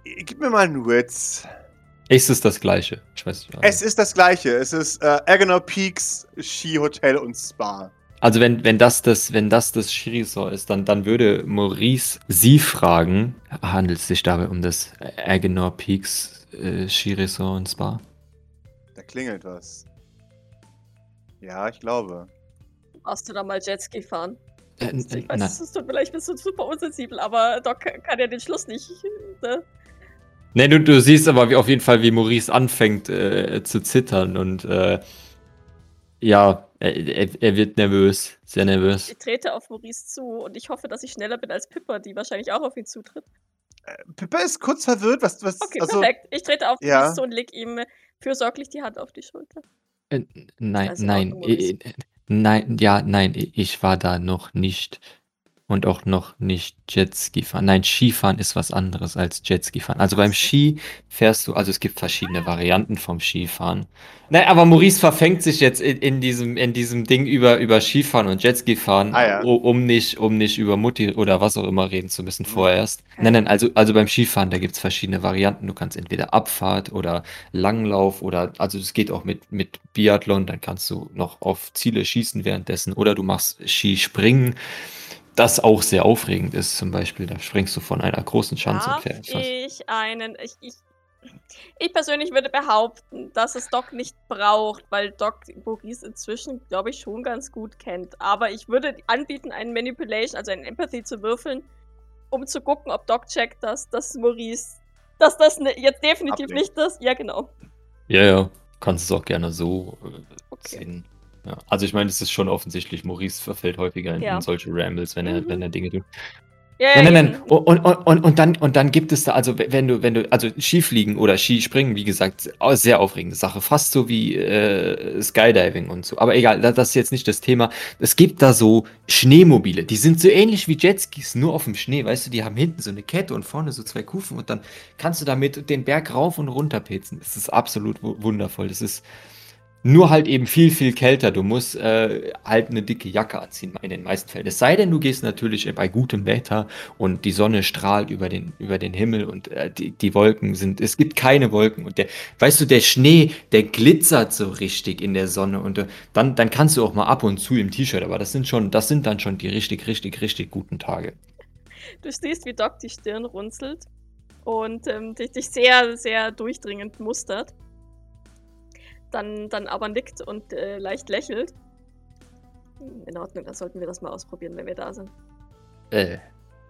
Gib mir mal einen Witz. Ist es das gleiche? Ich weiß nicht. Es ist das gleiche. Es ist äh, Agonor Peaks Ski Hotel und Spa. Also wenn, wenn das das, wenn das das Shirisor ist, dann, dann würde Maurice sie fragen, handelt es sich dabei um das Agenor Peaks äh, Shirisor und Spa? Da klingelt was. Ja, ich glaube. Warst du da mal Jetski fahren? Äh, Ich äh, weiß, nein. es tut mir leid, ich bin so super unsensibel, aber Doc kann ja den Schluss nicht. Ne? Nee, du, du siehst aber wie, auf jeden Fall, wie Maurice anfängt äh, zu zittern und äh, ja, er, er, wird nervös, sehr nervös. Ich trete auf Maurice zu und ich hoffe, dass ich schneller bin als Pippa, die wahrscheinlich auch auf ihn zutritt. Pippa ist kurz verwirrt. Was, was, Okay, also, perfekt. Ich trete auf ja. Maurice zu und leg ihm fürsorglich die Hand auf die Schulter. Äh, nein, in nein, Nein, ja, nein, ich war da noch nicht und auch noch nicht Jetski fahren. Nein, Skifahren ist was anderes als Jetski fahren. Also beim Ski fährst du, also es gibt verschiedene Varianten vom Skifahren. Nein, aber Maurice verfängt sich jetzt in, in diesem in diesem Ding über über Skifahren und Jetski fahren, Ah, ja. um nicht um nicht über Mutti oder was auch immer reden zu müssen Mhm. vorerst. Nein, nein, also also beim Skifahren, da gibt's verschiedene Varianten. Du kannst entweder Abfahrt oder Langlauf oder also es geht auch mit mit Biathlon, dann kannst du noch auf Ziele schießen währenddessen oder du machst Skispringen, das auch sehr aufregend ist zum Beispiel. Da springst du von einer großen Schanze Darf ich einen. Ich, ich, ich persönlich würde behaupten, dass es Doc nicht braucht, weil Doc Maurice inzwischen, glaube ich, schon ganz gut kennt. Aber ich würde anbieten, einen Manipulation, also einen Empathy zu würfeln, um zu gucken, ob Doc checkt, dass das Maurice. Dass das ne, jetzt definitiv Ablehnt. nicht das. Ja, genau. Ja, ja, kannst es auch gerne so äh, Okay. sehen. Ja. Also ich meine, es ist schon offensichtlich, Maurice verfällt häufiger in, Ja. in solche Rambles, wenn er, Mhm. wenn er Dinge tut. Ja, Nein, nein, nein. Und, und, und, und, dann, und dann gibt es da, also wenn du, wenn du, also Skifliegen oder Skispringen, wie gesagt, sehr aufregende Sache. Fast so wie äh, Skydiving und so. Aber egal, da- das ist jetzt nicht das Thema. Es gibt da so Schneemobile, die sind so ähnlich wie Jetskis, nur auf dem Schnee, weißt du, die haben hinten so eine Kette und vorne so zwei Kufen und dann kannst du damit den Berg rauf und runter petzen. Das ist absolut wu- wundervoll. Das ist nur halt eben viel, viel kälter. Du musst äh, halt eine dicke Jacke anziehen in den meisten Fällen. Es sei denn, du gehst natürlich bei gutem Wetter und die Sonne strahlt über den, über den Himmel und äh, die, die Wolken sind, es gibt keine Wolken und der, weißt du, der Schnee, der glitzert so richtig in der Sonne und äh, dann, dann kannst du auch mal ab und zu im T-Shirt, aber das sind schon, das sind dann schon die richtig, richtig, richtig guten Tage. Du siehst, wie Doc die Stirn runzelt und ähm, dich, dich sehr, sehr durchdringend mustert. Dann, dann aber nickt und äh, leicht lächelt. In Ordnung, dann sollten wir das mal ausprobieren, wenn wir da sind. Äh,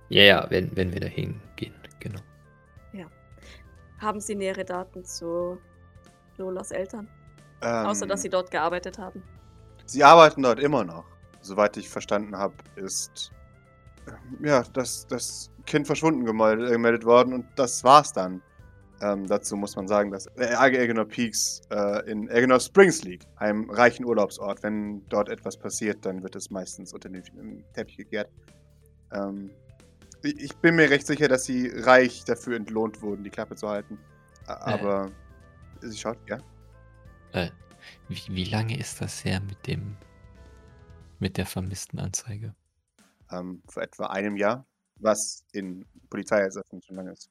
ja, ja, wenn, wenn wir dahin gehen, genau. Haben Sie nähere Daten zu Lolas Eltern? ähm, Außer, dass Sie dort gearbeitet haben. Sie arbeiten dort immer noch. Soweit ich verstanden habe, ist ähm, ja das, das Kind verschwunden gemeldet, gemeldet worden und das war's dann. Ähm, dazu muss man sagen, dass Elginor Peaks äh, in Elginor Springs liegt, einem reichen Urlaubsort. Wenn dort etwas passiert, dann wird es meistens unter den Teppich gekehrt. Ähm, ich bin mir recht sicher, dass sie reich dafür entlohnt wurden, die Klappe zu halten. Aber äh. sie schaut, ja. Äh, wie, wie, lange ist das her mit dem mit der vermissten Anzeige? Ähm, vor etwa einem Jahr, was in Polizeieinsätzen schon lange ist.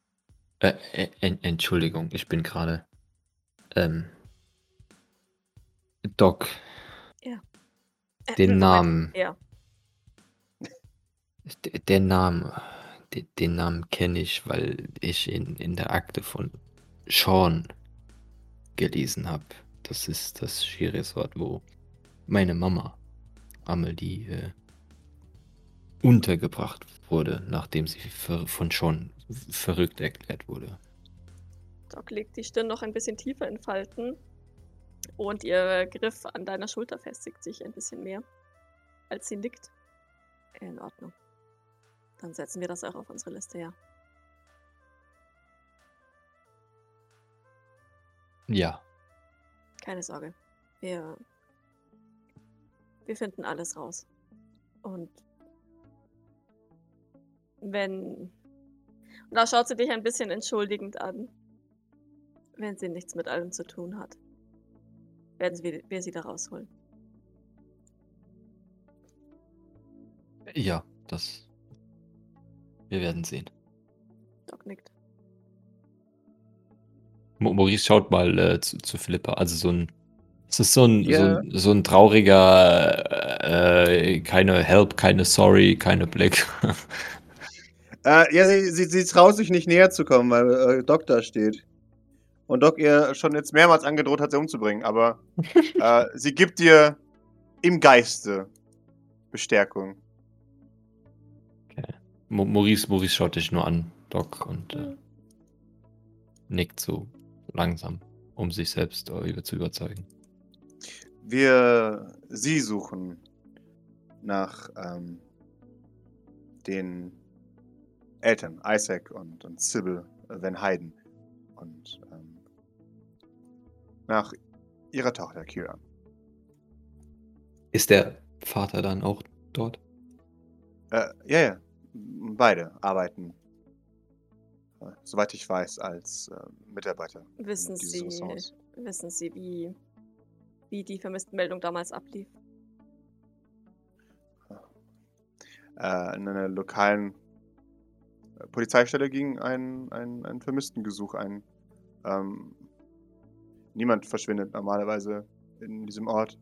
Äh, äh, Entschuldigung, ich bin gerade. Ähm, Doc. Ja. Äh, den Namen. Ja. Der Name. Den, den Namen kenne ich, weil ich in, in der Akte von Sean gelesen habe. Das ist das Skiresort, wo meine Mama Amelie äh, untergebracht wurde, nachdem sie von Sean verrückt erklärt wurde. Doc legt die Stirn noch ein bisschen tiefer in Falten und ihr Griff an deiner Schulter festigt sich ein bisschen mehr, als sie nickt. In Ordnung. Dann setzen wir das auch auf unsere Liste, ja. Ja. Keine Sorge. Wir. Wir finden alles raus. Und. Wenn und da schaut sie dich ein bisschen entschuldigend an. Wenn sie nichts mit allem zu tun hat, werden wir, wir sie da rausholen. Ja, das. Wir werden sehen. Doc nickt. Maurice schaut mal äh, zu, zu Philippa. Also so ein. Es ist so ein, yeah. so, so, ein trauriger, äh, keine Help, keine Sorry, keine Blick. Äh, ja, sie, sie, sie traut sich nicht näher zu kommen, weil äh, Doc da steht. Und Doc ihr schon jetzt mehrmals angedroht hat, sie umzubringen. Aber äh, sie gibt dir im Geiste Bestärkung. Okay. Maurice, Maurice schaut dich nur an, Doc, und äh, nickt so langsam, um sich selbst äh, zu überzeugen. Wir sie suchen nach ähm, den Eltern, Isaac und, und Sybil Van Hayden. Und ähm, nach ihrer Tochter Kira. Ist der Vater dann auch dort? Äh, ja, ja. Beide arbeiten, äh, soweit ich weiß, als äh, Mitarbeiter. Wissen Sie, wissen Sie, wie, wie die Vermisstenmeldung damals ablief? Äh, in einer lokalen Polizeistelle ging ein, ein, ein Vermisstengesuch ein. Ähm, niemand verschwindet normalerweise in diesem Ort.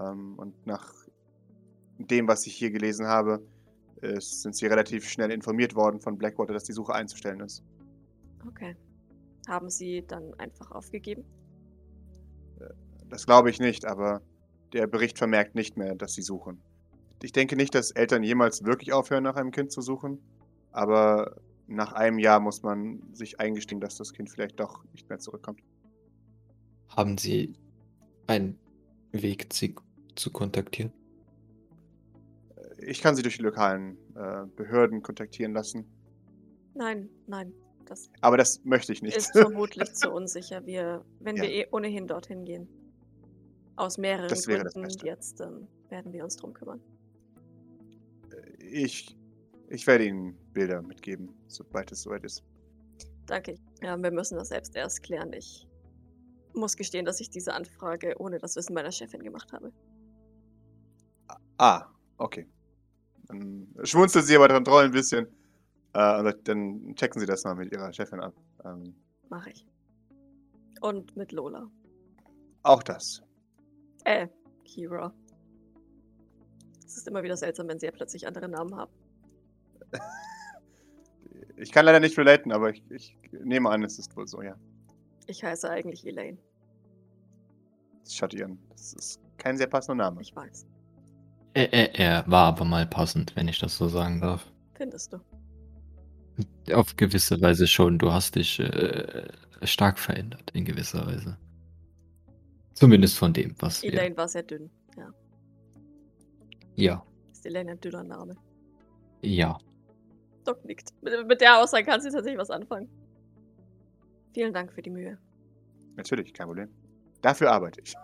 Ähm, und nach dem, was ich hier gelesen habe, ist, sind sie relativ schnell informiert worden von Blackwater, dass die Suche einzustellen ist. Okay. Haben sie dann einfach aufgegeben? Äh, das glaube ich nicht, aber der Bericht vermerkt nicht mehr, dass sie suchen. Ich denke nicht, dass Eltern jemals wirklich aufhören, nach einem Kind zu suchen. Aber nach einem Jahr muss man sich eingestehen, dass das Kind vielleicht doch nicht mehr zurückkommt. Haben Sie einen Weg, sie zu kontaktieren? Ich kann sie durch die lokalen äh, Behörden kontaktieren lassen. Nein, nein. Das Aber das möchte ich nicht. Ist vermutlich zu unsicher. Wir, wenn ja. wir eh ohnehin dorthin gehen. Aus mehreren das Gründen jetzt ähm, werden wir uns drum kümmern. Ich ich werde Ihnen Bilder mitgeben, sobald es soweit ist. Danke. Ja, wir müssen das selbst erst klären. Ich muss gestehen, dass ich diese Anfrage ohne das Wissen meiner Chefin gemacht habe. Ah, okay. Dann schmunzelt sie aber dran Troll ein bisschen. Äh, und dann checken Sie das mal mit Ihrer Chefin ab. Ähm, Mach ich. Und mit Lola. Auch das. Äh, Kira. Es ist immer wieder seltsam, wenn sie ja plötzlich andere Namen haben. Ich kann leider nicht relaten, aber ich, ich, nehme an, es ist wohl so, ja. Ich heiße eigentlich Elaine. Schattieren. Das ist kein sehr passender Name. Ich weiß. Er, er, er, war aber mal passend, wenn ich das so sagen darf. Findest du? Auf gewisse Weise schon. Du hast dich äh, stark verändert, in gewisser Weise. Zumindest von dem, was. Elaine war sehr dünn, ja. Ja. Ist Elaine ein dünner Name? Ja. Doc nickt. Mit, mit der Aussage kann sie tatsächlich was anfangen. Vielen Dank für die Mühe. Natürlich, kein Problem. Dafür arbeite ich.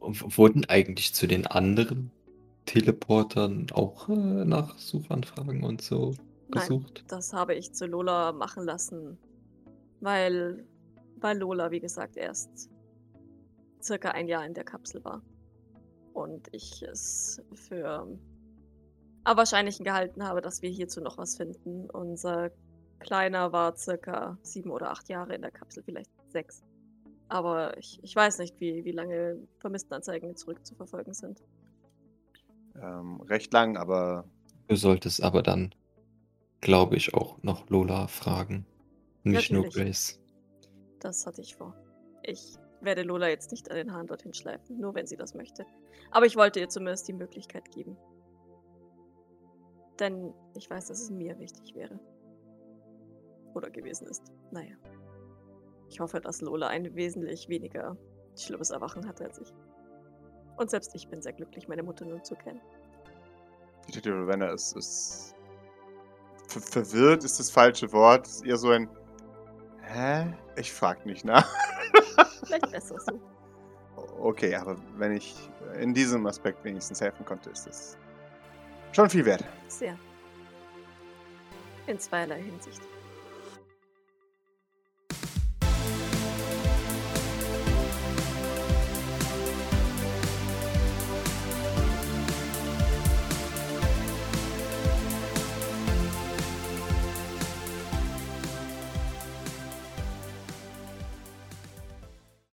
W- Wurden eigentlich zu den anderen Teleportern auch äh, nach Suchanfragen und so Nein. gesucht? Das habe ich zu Lola machen lassen, weil, weil Lola, wie gesagt, erst circa ein Jahr in der Kapsel war. Und ich es für am wahrscheinlichen gehalten habe, dass wir hierzu noch was finden. Unser Kleiner war circa sieben oder acht Jahre in der Kapsel, vielleicht sechs. Aber ich, ich weiß nicht, wie, wie lange Vermisstenanzeigen zurückzuverfolgen sind. Ähm, recht lang, aber Du solltest aber dann, glaube ich, auch noch Lola fragen. Nicht nur Natürlich. Grace. Das hatte ich vor. Ich werde Lola jetzt nicht an den Haaren dorthin schleifen, nur wenn sie das möchte. Aber ich wollte ihr zumindest die Möglichkeit geben. Denn ich weiß, dass es mir wichtig wäre. Oder gewesen ist. Naja. Ich hoffe, dass Lola ein wesentlich weniger schlimmes Erwachen hatte als ich. Und selbst ich bin sehr glücklich, meine Mutter nun zu kennen. Detective Ravenna ist, ist ver verwirrt ist das falsche Wort. Ist eher so ein Hä? Ich frag nicht nach. Vielleicht besser so. Okay, aber wenn ich in diesem Aspekt wenigstens helfen konnte, ist es schon viel wert. Sehr. In zweierlei Hinsicht.